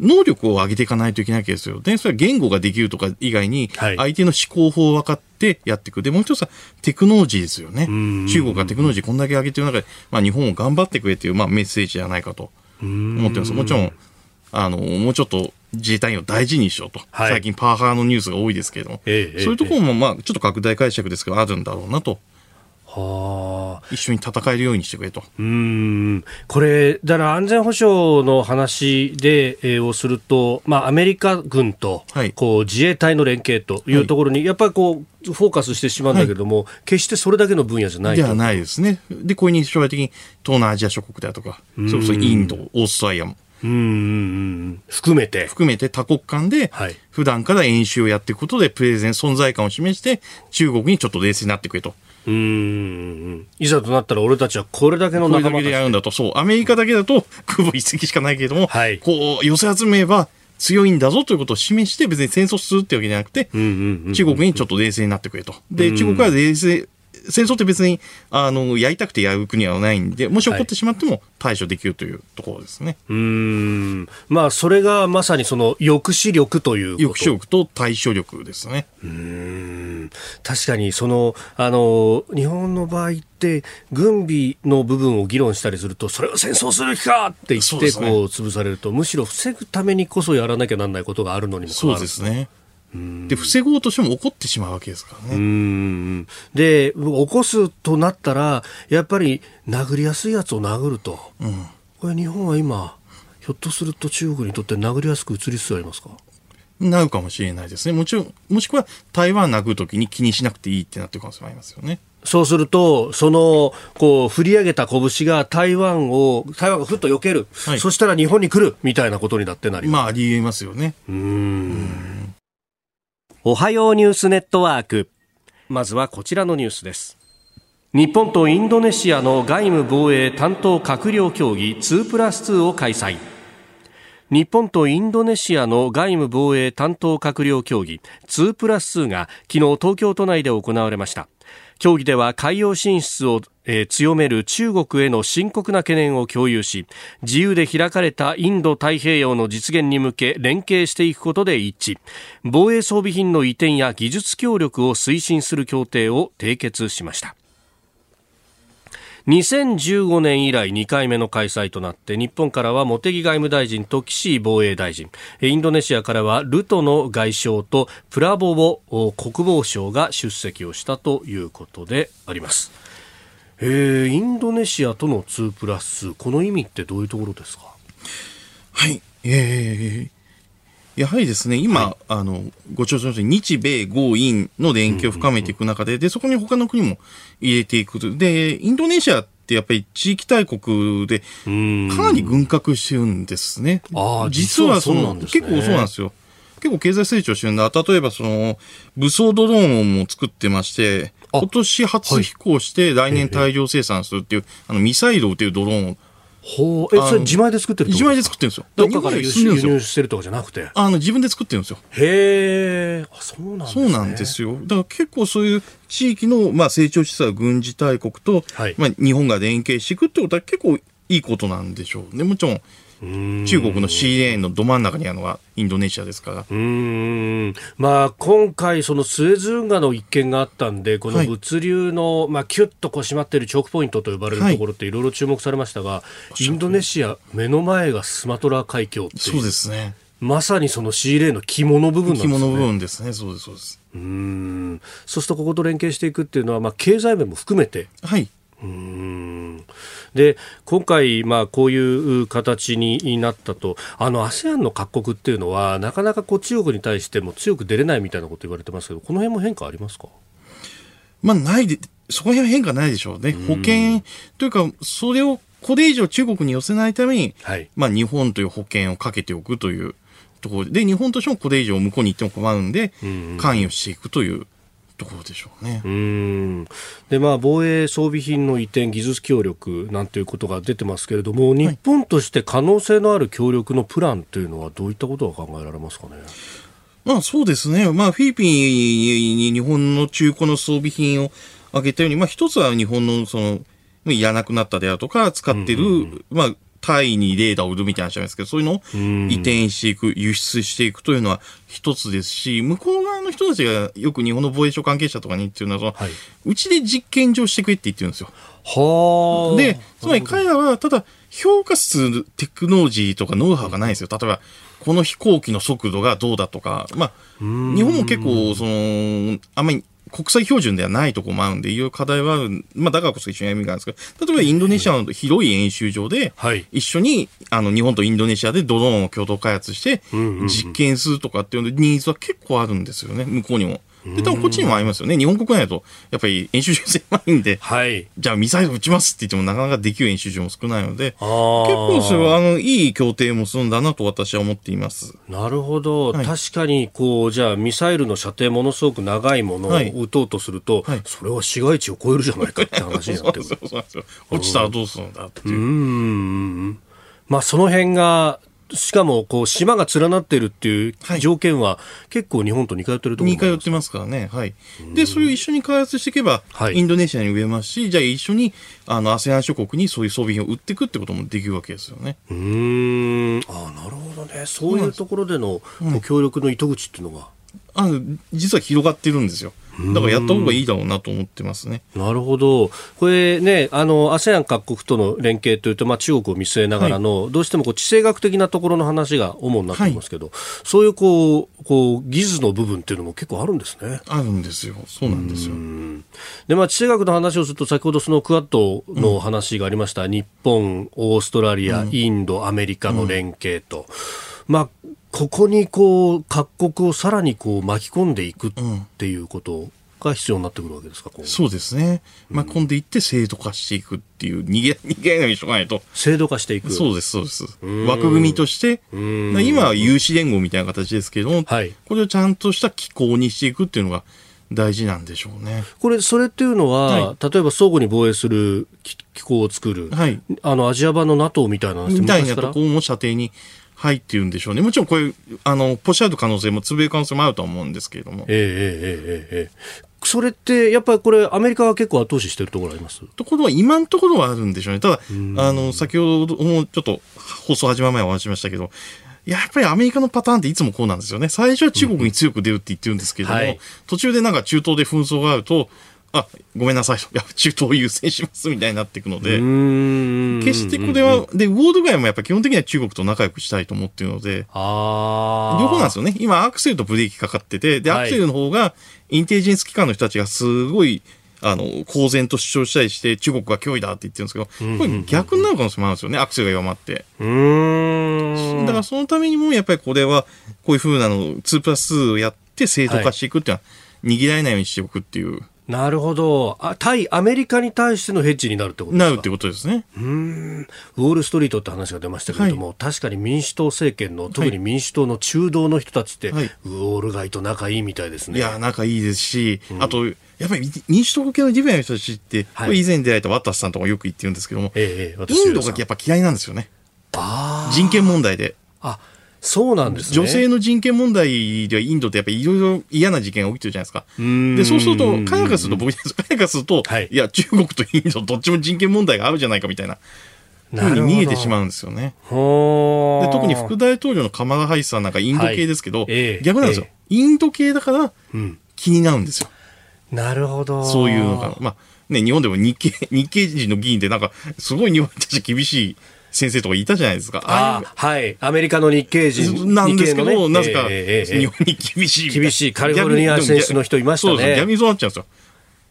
能力を上げていかないといけないわけですよ。で、それは言語ができるとか以外に、相手の思考法を分かってやっていく。で、もう一つはテクノロジーですよね。中国がテクノロジーこんだけ上げてる中で、まあ日本を頑張ってくれっていう、まあメッセージじゃないかと思ってます。もちろん、あの、もうちょっと自衛隊員を大事にしようと。はい、最近パワハラのニュースが多いですけれども、ええ、そういうところもまあちょっと拡大解釈ですけどあるんだろうなと。はあ。一緒に戦えるようにしてくれと。うん。これ、だから安全保障の話で、えー、をすると、まあ、アメリカ軍と、はい、こう自衛隊の連携というところに、はい、やっぱりこうフォーカスしてしまうんだけれども、はい、決してそれだけの分野じゃないではないですね。で、これに将来的に東南アジア諸国であるとか、それこそインド、オーストラリアも。うん。含めて。含めて多国間で普段から演習をやっていくことでプレゼン存在感を示して中国にちょっと冷静になってくれとうんいざとなったら俺たちはこれだけの仲間でやるんだと。そう。アメリカだけだと空母一隻しかないけれども、はい、こう寄せ集めば強いんだぞということを示して別に戦争するってわけじゃなくて、中国にちょっと冷静になってくれと。で、中国は冷静、戦争って別にあのやりたくてやる国はないんで、もし起こってしまっても対処できるというところですね。はい、うんまあ、それがまさにその抑止力という抑止力と対処力ですね。うん確かにそのあの日本の場合って軍備の部分を議論したりするとそれは戦争する気かって言ってこう潰されると、むしろ防ぐためにこそやらなきゃならないことがあるのにもそうですね。で防ごうとしても起こってしまうわけですからね。で起こすとなったらやっぱり殴りやすいやつを殴ると、うん、これ日本は今ひょっとすると中国にとって殴りやすく移りつつありますか？なるかもしれないですね。もちろん、もしくは台湾殴るときに気にしなくていいってなってる可能性もありますよね。そうすると、その、こう、振り上げた拳が台湾を、台湾がふっと避ける。はい、そしたら日本に来るみたいなことになってなりまあ、ありえますよね。うん。おはようニュースネットワーク。まずはこちらのニュースです。日本とインドネシアの外務防衛担当閣僚協議2プラス2を開催。日本とインドネシアの外務防衛担当閣僚協議2プラス2が昨日東京都内で行われました。協議では海洋進出を、えー、強める中国への深刻な懸念を共有し自由で開かれたインド太平洋の実現に向け連携していくことで一致。防衛装備品の移転や技術協力を推進する協定を締結しました。2015年以来2回目の開催となって日本からは茂木外務大臣と岸防衛大臣。インドネシアからはルトの外相とプラボボ国防相が出席をしたということであります。えー、インドネシアとの2プラスこの意味ってどういうところですか？はい、えー、やはりですね、今、はい、あの、ご調査の日米豪印の連携を深めていく中で、で、そこに他の国も入れていくで、インドネシアってやっぱり地域大国で、かなり軍拡してるんですね。ああ、実はその、ね、結構そうなんですよ。結構経済成長してるんだ。例えばその、武装ドローンも作ってまして、今年初飛行して来年大量生産するっていう、あの、ミサイルを撃てるドローン。をほう。えそれ自前で作ってる自前で作ってるんですよ。どっかから輸入してるとかじゃなくて？あの自分で作ってるんですよ。へえそうなんです、ね、そうなんですよ。だから結構そういう地域の、まあ、成長しつつある軍事大国と、はい、まあ、日本が連携していくってことは結構いいことなんでしょうね。もちろん中国の C レーンのど真ん中にあるのがインドネシアですからうんまあ、今回、そのスエズ運河の一件があったんで、この物流の、はい、まあ、キュッとこう締まっているチョークポイントと呼ばれるところっていろいろ注目されましたが、はい、インドネシア、目の前がスマトラ海峡ってそうですね。まさにその C レーンの肝の部分なんですね。肝の部分ですね。そうです、そうです。うん。そうするとここと連携していくっていうのは、まあ、経済面も含めて。はい。うんで今回、まあ、こういう形になったと、あの ASEAN の各国っていうのは、なかなかこう中国に対しても強く出れないみたいなこと言われてますけど、この辺も変化ありますか、まあ、ないで、そこら辺は変化ないでしょうね。保険というか、それをこれ以上中国に寄せないために、はい、まあ、日本という保険をかけておくというところで、日本としてもこれ以上向こうに行っても困るんで、関与していくというところでしょうね。うんでまあ、防衛装備品の移転、技術協力なんていうことが出てますけれども、日本として可能性のある協力のプランというのは、どういったことが考えられますかね？まあそうですね。まあフィリピンに日本の中古の装備品をあげたように、まあ一つは日本のその、いらなくなったであるとか、使ってる、うんうん、まあタイにレーダーを売るみたいな話なんですけど、そういうのを移転していく、輸出していくというのは一つですし、向こう側の人たちがよく日本の防衛省関係者とかに言ってるのは、はい、うちで実験場してくれって言ってるんですよ。はで、つまり彼らはただ評価するテクノロジーとかノウハウがないんですよ。例えば、この飛行機の速度がどうだとか、まあ、日本も結構、その、あんまり国際標準ではないところもあるんで、いろいろ課題はある。まあ、だからこそ一緒に歩みがあるんですけど、例えばインドネシアの広い演習場で、一緒に、あの、日本とインドネシアでドローンを共同開発して、実験するとかっていうニーズは結構あるんですよね、向こうにも。で、多分こっちにもありますよね。日本国内だと、やっぱり演習場狭いんで、はい、じゃあミサイル撃ちますって言ってもなかなかできる演習場も少ないので、結構それは、あの、いい協定もするんだなと私は思っています。なるほど。はい、確かに、こう、じゃあミサイルの射程ものすごく長いものを撃とうとすると、はい、それは市街地を超えるじゃないかって話になってる。そうそうそう落ちたらどうするんだっていう。うん。まあ、その辺が、しかもこう島が連なってるっていう条件は、結構日本と似通ってるところ似通ってますからね、はい、でそれを一緒に開発していけば、はい、インドネシアに植えますし、じゃあ一緒にあの ASEAN 諸国にそういう装備品を売っていくってこともできるわけですよね。うん。あなるほどね、そういうところでの、う協力の糸口っていうのが。あの実は広がってるんですよ。だからやった方がいいだろうなと思ってますね。なるほど。これね、あの、ASEAN 各国との連携というと、まあ中国を見据えながらの、はい、どうしてもこう地政学的なところの話が主になっていますけど、はい、そういうこう、こう、技術の部分っていうのも結構あるんですね。あるんですよ。そうなんですよ。で、まあ地政学の話をすると、先ほどそのクアッドの話がありました、うん、日本、オーストラリア、うん、インド、アメリカの連携と。うんまあ、ここにこう各国をさらにこう巻き込んでいくっていうことが必要になってくるわけですか、うん、そうですね、巻き込んでいって制度化していくっていう、逃げ 逃げないにしょうがないと。制度化していく。そうです、そうです。枠組みとして、今は有志連合みたいな形ですけども、はい、これをちゃんとした機構にしていくっていうのが、大事なんでしょうね。これ、それっていうのは、はい、例えば相互に防衛する機構を作る、はい、あのアジア版の NATO みたいなみたいなところも射程に入っているんでしょうね。もちろんこういう、あの、ポシャる可能性も、潰れる可能性もあると思うんですけれども。ええええええそれって、やっぱりこれ、アメリカは結構後押ししてるところあります？ところは、今のところはあるんでしょうね。ただ、あの、先ほどもちょっと放送始まる前お話しましたけど、やっぱりアメリカのパターンっていつもこうなんですよね。最初は中国に強く出るって言ってるんですけれども、うんはい、途中でなんか中東で紛争があると、あ、ごめんなさい。いや、中東を優先しますみたいになっていくので、決してこれは、で、ウォード街もやっぱ基本的には中国と仲良くしたいと思っているので、両方なんですよね。今、アクセルとブレーキかかってて、で、アクセルの方が、インテリジェンス機関の人たちがすごい、あの、公然と主張したりして、中国が脅威だって言ってるんですけど、これ逆になる可能性もあるんですよね、アクセルが弱まって。だからそのためにも、やっぱりこれは、こういうふうなの、2プラス2をやって正当化していくっていうのは、握られないようにしておくっていう。なるほどあ。対アメリカに対してのヘッジになるってことですか？なるってことですね。うん。ウォール・ストリートって話が出ましたけれども、はい、確かに民主党政権の、特に民主党の中道の人たちって、はい、ウォール街と仲いいみたいですね。いや、仲いいですし、うん、あと、やっぱり民主党系のリベラルの人たちって、はい、以前出会えたワッタスさんとかよく言ってるんですけども、ええ、インドがやっぱ嫌いなんですよね。人権問題で。あそうなんですね。女性の人権問題ではインドってやっぱりいろいろ嫌な事件が起きてるじゃないですか。で、そうすると、カヤカすると、僕、カヤカすると、はい、いや、中国とインドどっちも人権問題があるじゃないかみたいな。ふうに見えてしまうんですよね。で特に副大統領のカマラ・ハイスさんなんかインド系ですけど、はいえー、逆なんですよ、えー、インド系だから気になるんですよ。うん、なるほど。そういうのが。まあね、日本でも日系、日系人の議員でなんか、すごい日本に対して厳しい先生とかいたじゃないですか。あはい。アメリカの日系人。なんですけど、ね、なぜか、日本に厳しい厳しい。カリフォルニア選手の人いましたね。そうです。逆にそうなっちゃうんですよ。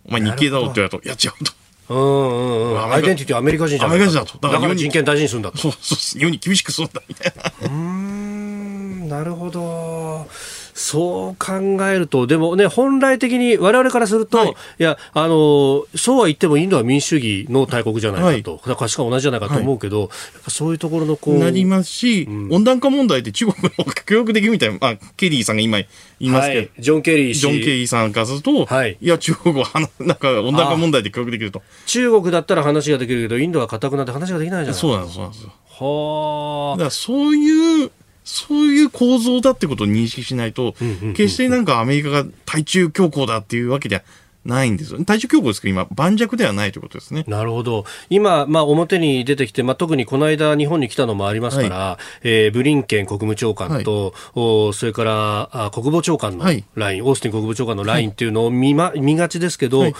お前日系だろって言われると、いや違うと。うんうんうん。アイデンティティアメリカ人じゃないアメリカ人だと。だから人権大事にするんだと。そうそう。日本に厳しくするんだ、みたいな。うん、なるほど。そう考えると、でもね、本来的に我々からすると、はい、いや、あの、そうは言ってもインドは民主主義の大国じゃないかと、はい、価値観同じじゃないかと思うけど、はい、そういうところのこう。なりますし、うん、温暖化問題って中国の協力できるみたいな、あ、ケリーさんが今言いますけど、ジョン・ケリージョン・ケリーさんからすると、はい、いや、中国は なんか温暖化問題で協力できると。中国だったら話ができるけど、インドは固くなって話ができないじゃないですか。そうなんです、そうなんですよ。はあ。だからそういう、そういう構造だってことを認識しないと、決してなんかアメリカが対中強硬だっていうわけではないんですよ。対中強硬ですけど、今、盤石ではないということですね。なるほど。今、まあ、表に出てきて、まあ、特にこの間、日本に来たのもありますから、はい、えー、ブリンケン国務長官と、はい、おそれからあ国防長官のライン、はい、オースティン国務長官のラインっていうのを見,、ま、見がちですけど、はい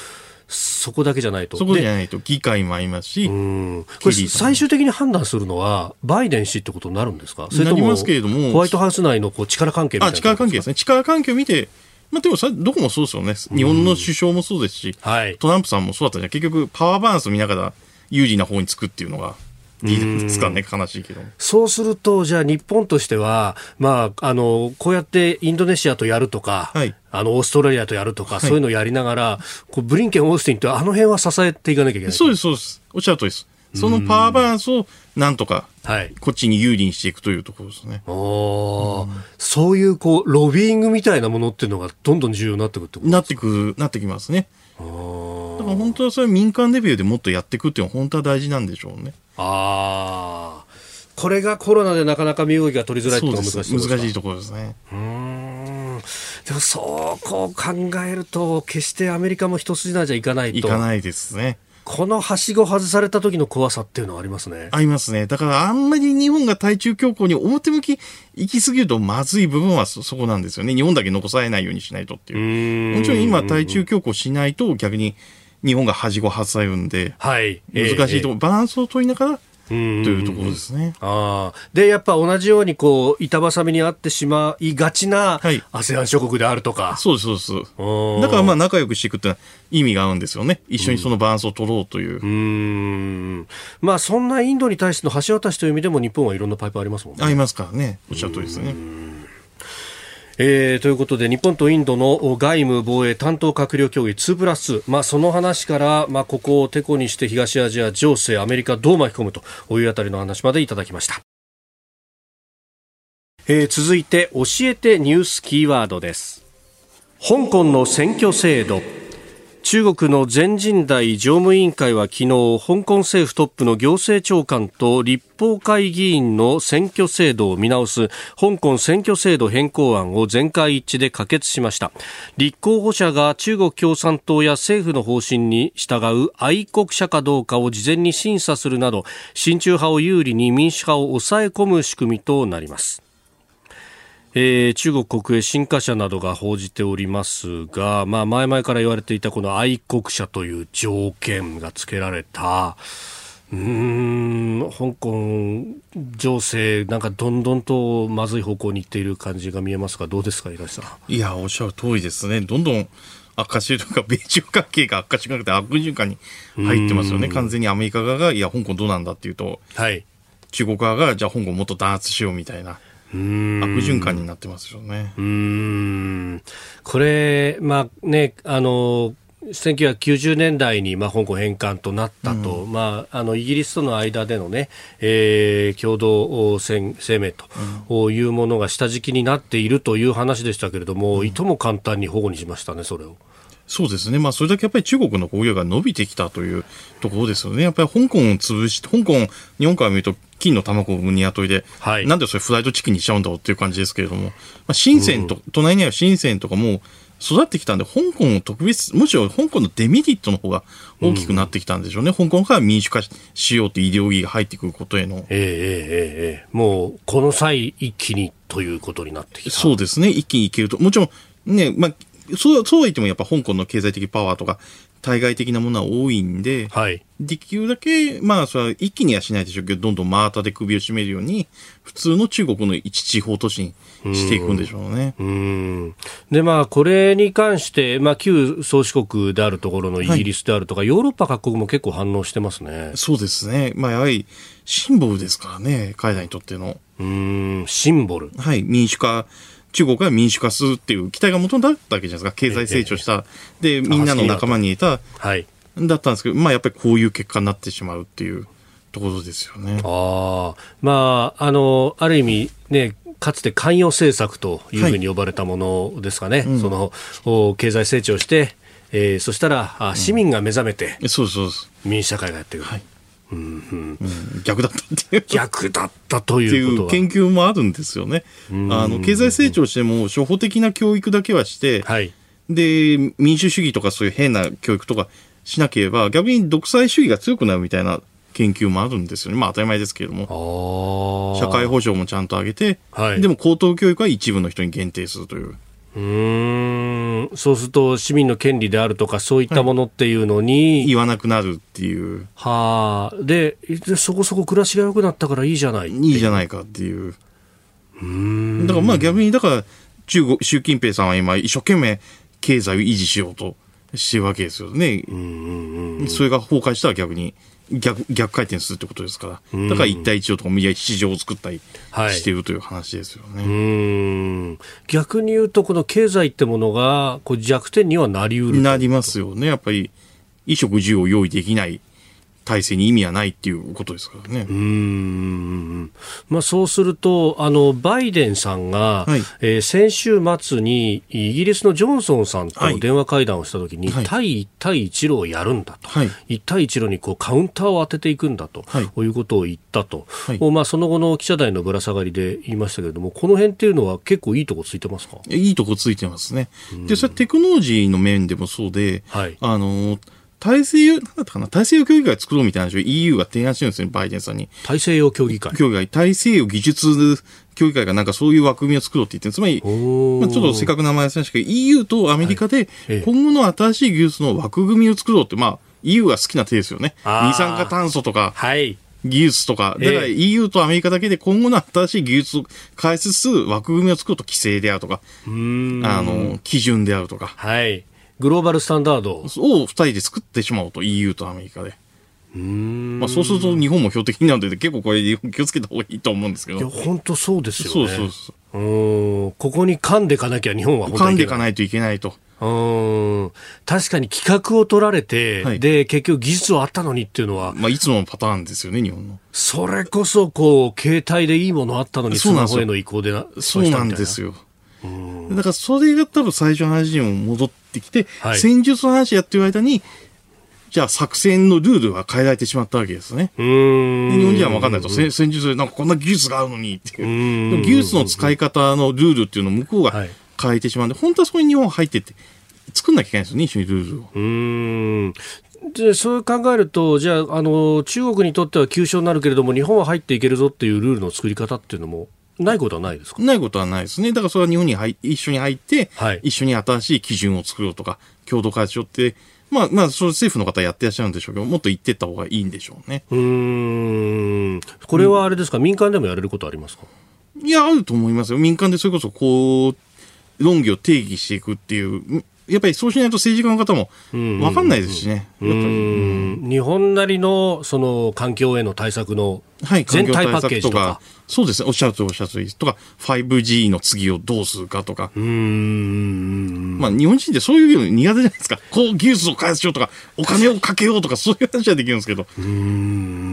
そこだけじゃないと。そこじゃないと、議会もありますし、これ最終的に判断するのは、バイデン氏ってことになるんですか？それとも、ホワイトハウス内のこう力関係みたいな。あ、力関係ですね。力関係を見て、まあでもさ、どこもそうですよね。日本の首相もそうですし、はい。トランプさんもそうだったじゃん。結局、パワーバランス見ながら有利な方につくっていうのが、リーダーですかね、悲しいけど。そうすると、じゃあ日本としては、まあ、あの、こうやってインドネシアとやるとか、はい、あの、オーストラリアとやるとか、はい、そういうのをやりながら、こうブリンケン、オースティンって、あの辺は支えていかなきゃいけない。そうです、そうです。おっしゃるとりです。そのパワーバランスをなんとか、こっちに有利にしていくというところですね。おうん、そういう、こう、ロビーイングみたいなものっていうのがどんどん重要になってくるってことなってく、なってきますね。だから本当はそれ民間レベルでもっとやっていくっていうのは本当は大事なんでしょうね。ああ。これがコロナでなかなか身動きが取りづらいっていうのが難しい難しいところですね。うんでもそうこう考えると決してアメリカも一筋縄じゃいかないといかないですね。このはしご外された時の怖さっていうのはありますね。ありますね。だからあんまり日本が対中強硬に表向き行き過ぎるとまずい部分はそこなんですよね。日本だけ残されないようにしないとっていう。もちろん今対中強硬しないと逆に日本がはしご外されるんで、はい、難しいところ、バランスを取りながらというところですね。あで、やっぱ同じようにこう板挟みにあってしまいがちな、はい、ASEAN 諸国であるとか。そうです、そうです。だからまあ仲良くしていくって意味があるんですよね。一緒にそのバランスを取ろうという。うん。まあそんなインドに対しての橋渡しという意味でも日本はいろんなパイプありますもんね。ありますからね。おっしゃる通りですね。えー、ということで日本とインドの外務防衛担当閣僚協議2プラス、まあ、その話から、まあ、ここをてこにして東アジア情勢アメリカどう巻き込むというあたりの話までいただきました、えー、続いて教えてニュースキーワードです。香港の選挙制度。中国の全人代常務委員会は昨日香港政府トップの行政長官と立法会議員の選挙制度を見直す香港選挙制度変更案を全会一致で可決しました。立候補者が中国共産党や政府の方針に従う愛国者かどうかを事前に審査するなど親中派を有利に民主派を抑え込む仕組みとなります。えー、中国国営新華社などが報じておりますが、まあ、前々から言われていたこの愛国者という条件が付けられた、うん、香港情勢、なんかどんどんとまずい方向に行っている感じが見えますが、どうですか、東さん？いや、おっしゃる通りですね。どんどん悪化してるとか、米中関係が悪化しなくて悪循環に入ってますよね。完全にアメリカ側が、いや、香港どうなんだっていうと、はい、中国側が、じゃあ香港もっと弾圧しようみたいな。悪循環になってますよね。うんこれ、まあね、あの、1990年代に、まあ、香港返還となったと、うん、まあ、あのイギリスとの間でのね、えー、共同声明というものが下敷きになっているという話でしたけれども、うん、いとも簡単に保護にしましたね、それを。そうですね。まあ、それだけやっぱり中国の工業が伸びてきたというところですよね。やっぱり香港を潰して、香港、日本から見ると金の卵を産む鶏で、はい、なんでそれフライドチキンにしちゃうんだろうっていう感じですけれども、まあ、深センと、うん、隣にある深センとかも育ってきたんで、香港を特別、むしろ香港のデメリットの方が大きくなってきたんでしょうね。うん、香港から民主化しようというイデオロギーが入ってくることへの。ええええええもう、この際一気にということになってきた。そうですね。一気にいけると。もちろん、ね、まあ、そう、そうは言ってもやっぱ香港の経済的パワーとか、対外的なものは多いんで、はい、できるだけ、まあ、それは一気にはしないでしょうけど、どんどん真綿で首を絞めるように、普通の中国の一地方都市にしていくんでしょうね。うんで、まあ、これに関して、まあ、旧宗主国であるところのイギリスであるとか、はい、ヨーロッパ各国も結構反応してますね。そうですね。まあ、やはり、シンボルですからね、海外にとっての。うん、シンボル。はい、民主化。中国が民主化するっていう期待が元だったわけじゃないですか。経済成長した。で、みんなの仲間にいた。はい。だったんですけど、まあやっぱりこういう結果になってしまうっていうところですよね。ああ。まあ、あの、ある意味ね、かつて関与政策というふうに呼ばれたものですかね。はいうん、その、経済成長して、えー、そしたらあ市民が目覚めて、うん、そうそう民主社会がやっていく。はいうん逆だったっていう。逆だったという研究もあるんですよね。あの、経済成長しても、初歩的な教育だけはして、はい、で、民主主義とかそういう変な教育とかしなければ、逆に独裁主義が強くなるみたいな研究もあるんですよね。まあ当たり前ですけれども。社会保障もちゃんと上げて、はい、でも高等教育は一部の人に限定するという。うん。そうすると市民の権利であるとかそういったものっていうのに、はい、言わなくなるっていう。はあ。でそこそこ暮らしが良くなったからいいじゃないいいじゃないかっていう。うん。だからまあ逆にだから中国、習近平さんは今一生懸命経済を維持しようとしてるわけですよね。それが崩壊したら逆に逆逆回転するってことですから、だから一帯一路とかいや市場を作ったりしているという話ですよね、はい、逆に言うと、この経済ってものがこう弱点にはなりうるなりますよね、やっぱり衣食住を用意できない体制に意味はないっていうことですからね。うんまあ、そうするとあのバイデンさんが、はい、えー、先週末にイギリスのジョンソンさんと電話会談をしたときに、はい、対一対一路をやるんだと、はい、一対一路にこうカウンターを当てていくんだと、はい、いうことを言ったと、はい、まあ、その後の記者団のぶら下がりで言いましたけれども、この辺っていうのは結構いいとこついてますか？いいとこついてますね。で、それテクノロジーの面でもそうで、はい、あの大西洋、なんだったかな？大西洋協議会作ろうみたいな話を EU が提案してるんですよ、バイデンさんに。大西洋協議会協議会。大西洋技術協議会がなんかそういう枠組みを作ろうって言ってる。つまり、まあ、ちょっとせっかく名前出しましたけど、EU とアメリカで今後の新しい技術の枠組みを作ろうって、まあ、EU が好きな手ですよね。二酸化炭素とか、はい。技術とか、だから EU とアメリカだけで今後の新しい技術を開発しつつ枠組みを作ると規制であるとか、あの、基準であるとか。はい。グローバルスタンダードを2人で作ってしまおうと EU とアメリカで。うんまあ、そうすると日本も標的になるので結構これ気をつけた方がいいと思うんですけど。いや、本当そうですよね。そうそうそう。うんここに噛んでいかなきゃ日本は噛んでいかないといけないと。うん確かに企画を取られて、はい、で結局技術はあったのにっていうのは、まあ、いつものパターンですよね、日本の。それこそこう携帯でいいものあったのに、スマホへの移行でなそうなんですよ。だからそれが多分最初の話にも戻ってきて、はい、戦術の話やってる間に、じゃあ作戦のルールは変えられてしまったわけですね。日本人は分かんないと、戦術でなんかこんな技術があるのにって。いう。でも技術の使い方のルールっていうのを向こうが変えてしまうんで、はい、本当はそこに日本入ってって、作んなきゃいけないですよね、一緒にルールを。うん。でそう考えると、じゃああの、中国にとっては急所になるけれども、日本は入っていけるぞっていうルールの作り方っていうのもないことはないですか？ないことはないですね。だからそれは日本に入一緒に入って、はい、一緒に新しい基準を作ろうとか、共同開発しようって、まあ、まあ、それ政府の方やってらっしゃるんでしょうけど、もっと言ってった方がいいんでしょうね。うん。これはあれですか、うん、民間でもやれることありますか？いや、あると思いますよ。民間でそれこそ、こう、論議を定義していくっていう、やっぱりそうしないと政治家の方も分かんないですしね。日本なりのその環境への対策の全体パッケージとか。はい、そうですね。おっしゃるとおっしゃるとりとか、5G の次をどうするかとか。まあ日本人ってそういうの苦手じゃないですか。こう技術を開発しようとか、お金をかけようとか、そういう話はできるんですけど。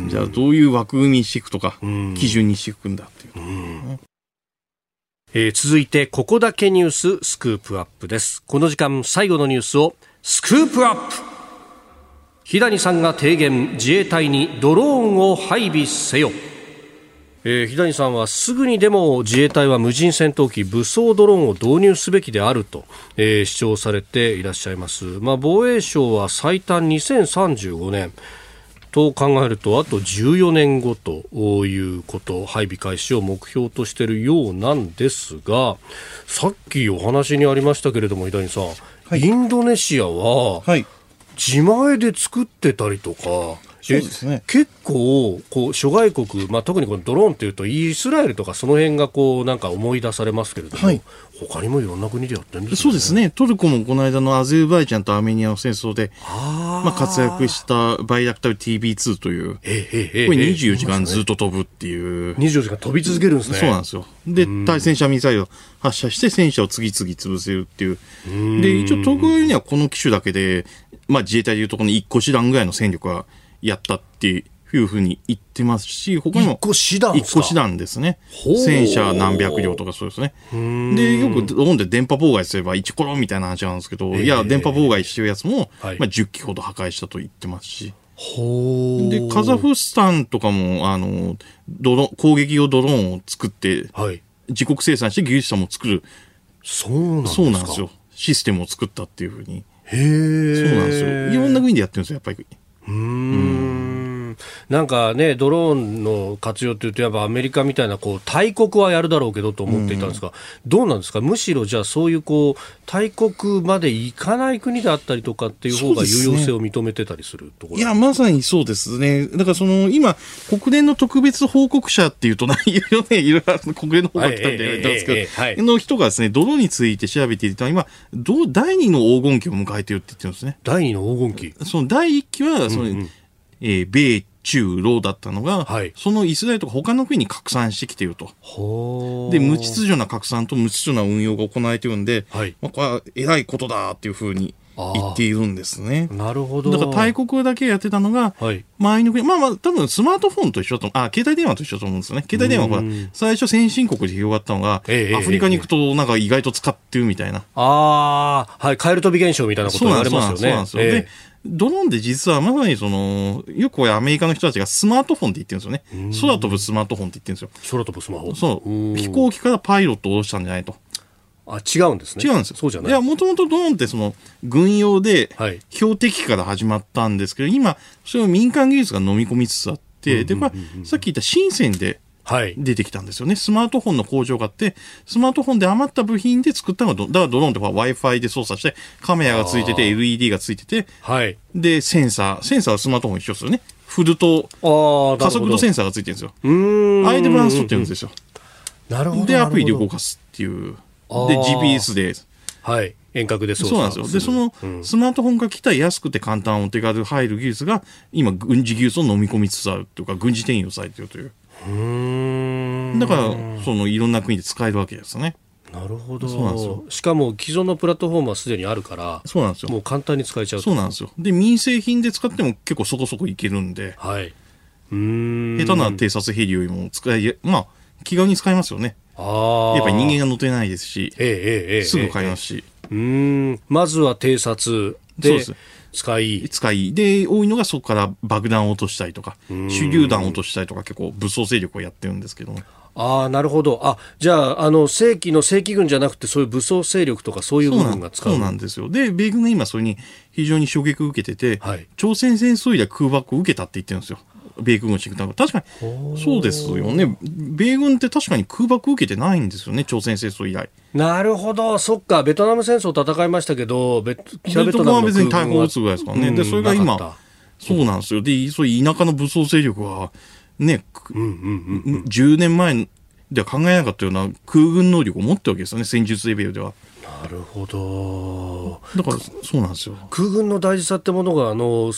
じゃあどういう枠組みにしていくとか、基準にしていくんだっていう。えー、続いてここだけニューススクープアップです。この時間最後のニュースをスクープアップ。日谷さんが提言自衛隊にドローンを配備せよ。えー、日谷さんはすぐにでも自衛隊は無人戦闘機武装ドローンを導入すべきであると、えー、主張されていらっしゃいます、まあ、防衛省は最短2035年。と考えるとあと14年後ということ配備開始を目標としているようなんですがさっきお話にありましたけれども井谷さん、はい、インドネシアは自前で作ってたりとかそうですね、結構こう諸外国、まあ、特にこのドローンというとイスラエルとかその辺がこうなんか思い出されますけれども、はい、他にもいろんな国でやってるんです、ね、そうですね。トルコもこの間のアゼルバイジャンとアメニアの戦争でまあ、活躍したバイラクタル TB2 という、えええこれ24時間ずっと飛ぶっていう、24時間飛び続けるんですね。そうなんですよ。で対戦車ミサイルを発射して戦車を次々潰せるっていう。で一応東京にはこの機種だけで、まあ、自衛隊でいうとこの1個師団ぐらいの戦力はやったっていうふうに言ってますし、他にも。一個師団一個師団ですね。戦車何百両とかそうですね。で、よくドローンで電波妨害すれば1コロみたいな話なんですけど、いや、電波妨害してるやつも、まあ、10機ほど破壊したと言ってますし。で、カザフスタンとかも、あの、ドロ攻撃用ドローンを作って、はい、自国生産して技術者も作る。そうなんですか？そうなんですよ。システムを作ったっていうふうに。へえ。そうなんですよ。いろんな国でやってるんですよ、やっぱり。うんなんかね、ドローンの活用というと、やっぱアメリカみたいなこう大国はやるだろうけどと思っていたんですが、うん、どうなんですか、むしろじゃあ、そういうこう大国まで行かない国であったりとかっていう方が有用性を認めてたりするところ、ね、いや、まさにそうですね。だからその今、国連の特別報告者っていうと、いろいろね、いろいろ国連の方が来たんで、はい、ですけど、はい、の人がですね、ドローンについて調べていた今、ど第二の黄金期を迎えてるって言ってるんですね。第二の黄金期？その第一期は、その、うんうん、えー、米中ロだったのが、はい、そのイスラエルとか他の国に拡散してきていると。で、無秩序な拡散と無秩序な運用が行われているんで、はい、まあ、これは偉いことだっていうふうに言っているんですね。なるほど。だから大国だけやってたのが、はい、周りの国、まあまあ、多分スマートフォンと一緒と、あ、携帯電話と一緒と思うんですよね。携帯電話は最初先進国で広がったのが、ええ、アフリカに行くとなんか意外と使ってるみたいな。ああ、はい、カエル飛び現象みたいなこと言われますよね。そうなんですよ。でドローンで実はまさにその、よくこれアメリカの人たちがスマートフォンって言ってるんですよね。空飛ぶスマートフォンって言ってるんですよ。空飛ぶスマホそう。飛行機からパイロットを下ろしたんじゃないと。あ、違うんですね。違うんですよ。そうじゃない。いや、もともとドローンってその、軍用で、標的から始まったんですけど、はい、今、それを民間技術が飲み込みつつあって、で、これ、さっき言った深センで、出てきたんですよね、はい、スマートフォンの工場があって、スマートフォンで余った部品で作ったのが、だからドローンとか Wi-Fi で操作して、カメラがついてて、LED がついてて、はい、で、センサー、センサーはスマートフォン一緒ですよね。振ると、加速度センサーがついてるんですよ。アイデブランストって言うんですよ。なるほど。で、アプリで動かすっていう。で、GPS で。はい。遠隔で操作そうなんですよ。で、その、スマートフォンが来た安くて簡単お手軽入る技術が、今、軍事技術を飲み込みつつあるというか、軍事転用されているという。だから、その、いろんな国で使えるわけですね。なるほど。そうなんですよ。しかも既存のプラットフォームはすでにあるから、そうなんですよ。もう簡単に使えちゃうそうなんですよ。で、民生品で使っても結構そこそこいけるんで、はい。うん。下手な偵察ヘリよりも使い、まあ、気軽に使えますよね。ああ。やっぱり人間が乗ってないですし、ええええ、すぐ買いますし。うん。まずは偵察で使い。使い。で、多いのがそこから爆弾を落としたりとか、手榴弾を落としたりとか結構武装勢力をやってるんですけども。ああ、なるほど。あ、じゃあ、あの、正規の正規軍じゃなくて、そういう武装勢力とかそういう部分が使うそうなんですよ。で、米軍が今それに非常に衝撃を受けてて、はい、朝鮮戦争以来空爆を受けたって言ってるんですよ。米軍のシンクタンク。確かに、そうですよね。米軍って確かに空爆受けてないんですよね、朝鮮戦争以来。なるほど、そっか、ベトナム戦争戦いましたけど、ベ北ベトナムは別に大砲撃つぐらいですからね。で、それが今、そうなんですよ。で、そういう田舎の武装勢力は、ね、うんうんうんうん、10年前では考えなかったような空軍能力を持ってるわけですよね、戦術レベルでは。なるほど。だから、そうなんですよ。空軍の大事さってものが、あの、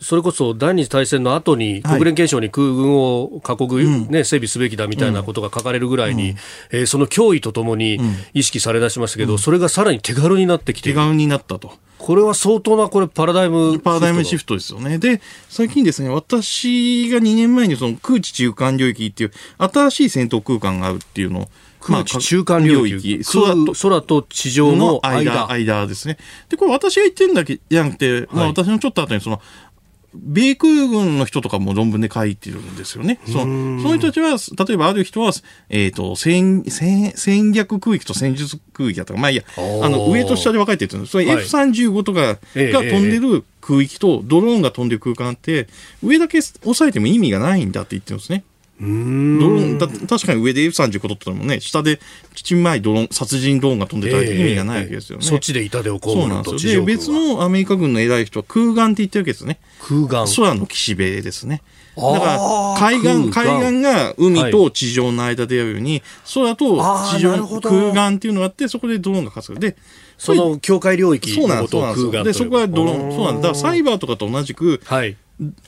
それこそ第二次大戦の後に国連憲章に空軍を各国、ね、整備すべきだみたいなことが書かれるぐらいに、うん、えー、その脅威とともに意識されだしましたけど、うん、それがさらに手軽になってきて手軽になったと。これは相当なこれパラダイムパラダイムシフトですよね。で、最近ですね、私が2年前にその空地中間領域っていう新しい戦闘空間があるっていうのを空地中間領域、空と空と地上の間。間。ですね。で、これ私が言ってるんだけじゃなくて、まあ私のちょっと後にその、米空軍の人とかも論文で書いてるんですよね。そのその人たちは、例えばある人は、えっ、ー、と戦戦、戦略空域と戦術空域だったか、まあいいや、あの、上と下で分かれてるんです。それ F35 とかが飛んでる空域とドローンが飛んでる空間って、上だけ押さえても意味がないんだって言ってるんですね。うん。ドローンだ確かに上で F35 撮ったのもね、下でちんまいドローン、殺人ドローンが飛んでたら意味がないわけですよね。えー、そっちで板で起こるそうなんですよ。で、別のアメリカ軍の偉い人は空眼って言ってるわけですね。空眼空の岸辺ですね。だから海岸、海岸が海と地上の間であるように、はい、空と地上空眼っていうのがあって、そこでドローンが活動で、その境界領域のことを空眼で、そこはドローン、そうなんだ。だからサイバーとかと同じく、はい、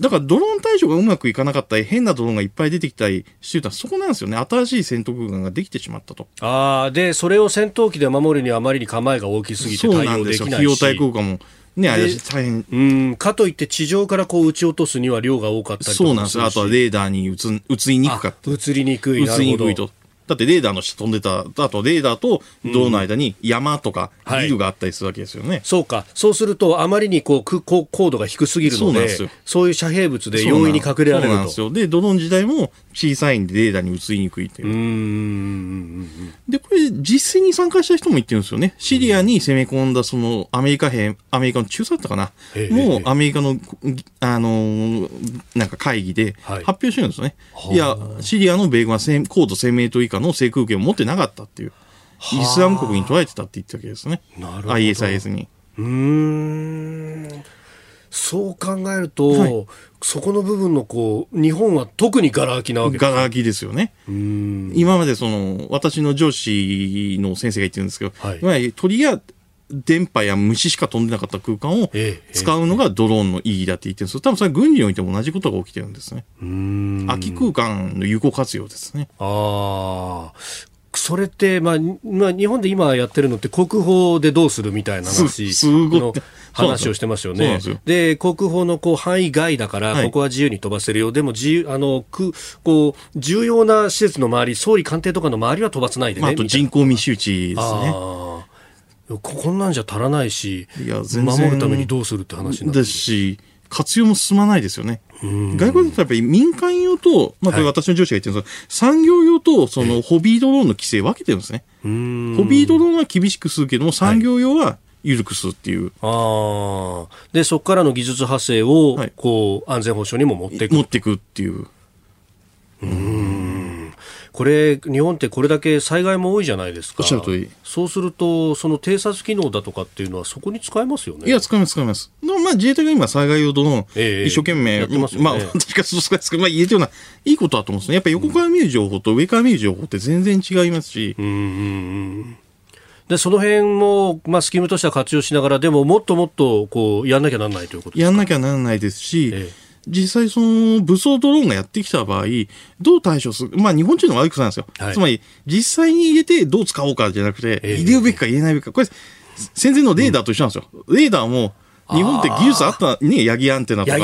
だからドローン対処がうまくいかなかったり、変なドローンがいっぱい出てきたりしてたそこなんですよね。新しい戦闘空間ができてしまったと。ああ、で、それを戦闘機で守るにはあまりに構えが大きすぎて対応できないし。費用対効果も。ね、あれ大変。うん、かといって地上からこう撃ち落とすには量が多かったりそうなんですあとはレーダーに映映りにくかった。映りにくい。映りにくいと。だってレーダーの下飛んでた、あとレーダーとドローンの間に山とかビルがあったりするわけですよね。はい、そうか。そうすると、あまりにこう、高高度が低すぎるので、そうそういう遮蔽物で容易に隠れられるんですよ。で、ドローン時代も小さいんでレーダーに映りにくいっていう。うで、これ実戦に参加した人も言ってるんですよね。シリアに攻め込んだそのアメリカ兵、アメリカの中佐だったかな。もうアメリカの、あのー、なんか会議で発表してるんですよね。はい、いや、シリアの米軍は高度1000メートル以下の制空権を持ってなかったっていう。イスラム国に捉えてたって言ってたわけですね。なるほど。ISIS に。うん。そう考えると、はい、そこの部分のこう日本は特にがら空きなわけですがら空きですよね。今までその私の上司の先生が言ってるんですけど、はい、鳥や電波や虫しか飛んでなかった空間を使うのがドローンの意義だって言ってるんですけど、多分それは軍においても同じことが起きてるんですね。空き空間の有効活用ですね。ああ。それって、まあ、まあ、日本で今やってるのって国宝でどうするみたいな話の話をしてますよね。で国宝のこう範囲外だから、ここは自由に飛ばせるよ。でも自由、あの、く、こう、重要な施設の周り、総理官邸とかの周りは飛ばさないでね。まあ、あと人口密集地ですね。こんなんじゃ足らないし、いや守るためにどうするって話になですし、活用も進まないですよね。外国だとやっぱり民間用と、まあ、これ私の上司が言ってるんですけど、はい、産業用とそのホビードローンの規制分けてるんですね。ホビードローンは厳しくするけども、産業用は緩くするっていう。ああ。で、そこからの技術派生を、こう、安全保障にも持っていく。持っていくっていう。うん。これ、日本ってこれだけ災害も多いじゃないですか。そうすると、その偵察機能だとかっていうのは、そこに使えますよね。いや、使います、使います。まあ、自衛隊が今、災害用ドロ一生懸命、まね、まあ、確かそうですけど、まあ、言えてるような、いいことだと思うんですね。やっぱり横から見る情報と上から見る情報って全然違いますし。うんうんうんでその辺も、まあ、スキームとしては活用しながら、でももっともっとこうやんなきゃならないということやんなきゃならないですし、ええ実際その武装ドローンがやってきた場合、どう対処する？まあ日本人の悪いことなんですよ。はい、つまり、実際に入れてどう使おうかじゃなくて、入れるべきか入れないべきか。これ、戦前のレーダーと一緒なんですよ。うん、レーダーも、日本って技術あったね、ヤギアンテナとか、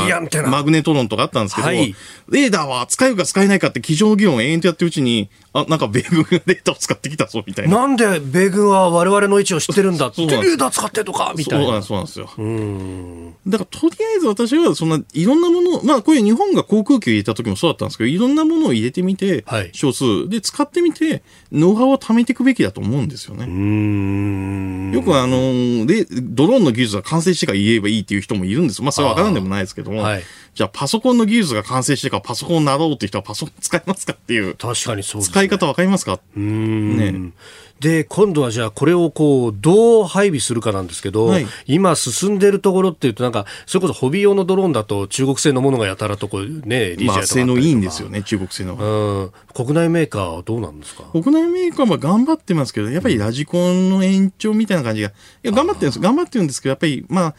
マグネトロンとかあったんですけど、はい、レーダーは使えるか使えないかって机上の議論を延々とやってるうちに、あ、なんか米軍がレーダーを使ってきたぞ、みたいな。なんで米軍は我々の位置を知ってるんだって、レーダー使ってとか、みたいな。そうなんですよ。うんだから、とりあえず私は、そんな、いろんなもの、まあ、これ日本が航空機を入れた時もそうだったんですけど、いろんなものを入れてみて、はい、少数、で、使ってみて、ノウハウを貯めていくべきだと思うんですよね。うんよくあの、で、ドローンの技術が完成してから言えばいいっていう人もいるんですまあ、それはわからんでもないですけども、はい、じゃあパソコンの技術が完成してからパソコンになろうって人はパソコン使いますかっていう。確かにそうです、ね、使い方わかりますか？うん。ね。で、今度はじゃあこれをこう、どう配備するかなんですけど、はい、今進んでるところっていうとなんか、それこそホビー用のドローンだと中国製のものがやたらとこうね、リジャーとか。まあ、性能いいんですよね、中国製の。うん。国内メーカーはどうなんですか？国内メーカーは頑張ってますけど、やっぱりラジコンの延長みたいな感じが、いや、頑張ってるんです。頑張ってるんですけど、やっぱり、まあ、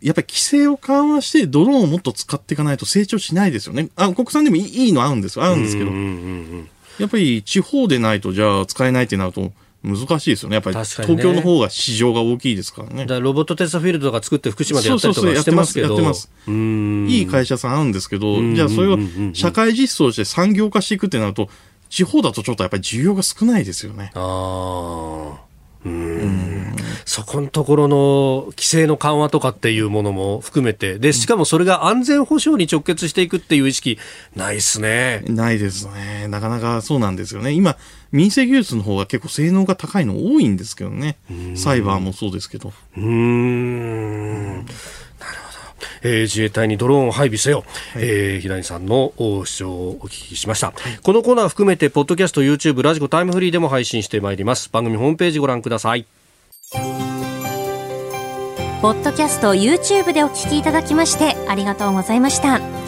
やっぱり規制を緩和してドローンをもっと使っていかないと成長しないですよね。あ国産でもいいの合うんですよ。合うんですけど。やっぱり地方でないとじゃあ使えないってなると難しいですよね。やっぱり東京の方が市場が大きいですからね。だロボットテストフィールドとか作って福島でやったりとかしてますけど。そうそうそうやってます。いい会社さんあるんですけど、じゃあそれを社会実装して産業化していくってなると、地方だとちょっとやっぱり需要が少ないですよね。ああ。うんそこのところの規制の緩和とかっていうものも含めて、で、しかもそれが安全保障に直結していくっていう意識、ないっすね。ないですね。なかなかそうなんですよね。今、民生技術の方が結構性能が高いの多いんですけどね。サイバーもそうですけど。うん。えー、自衛隊にドローンを配備せよ、はい、えー、平井さんの主張をお聞きしました、はい、このコーナー含めてポッドキャスト YouTube ラジコタイムフリーでも配信してまいります。番組ホームページご覧ください。ポッドキャスト YouTube でお聞きいただきましてありがとうございました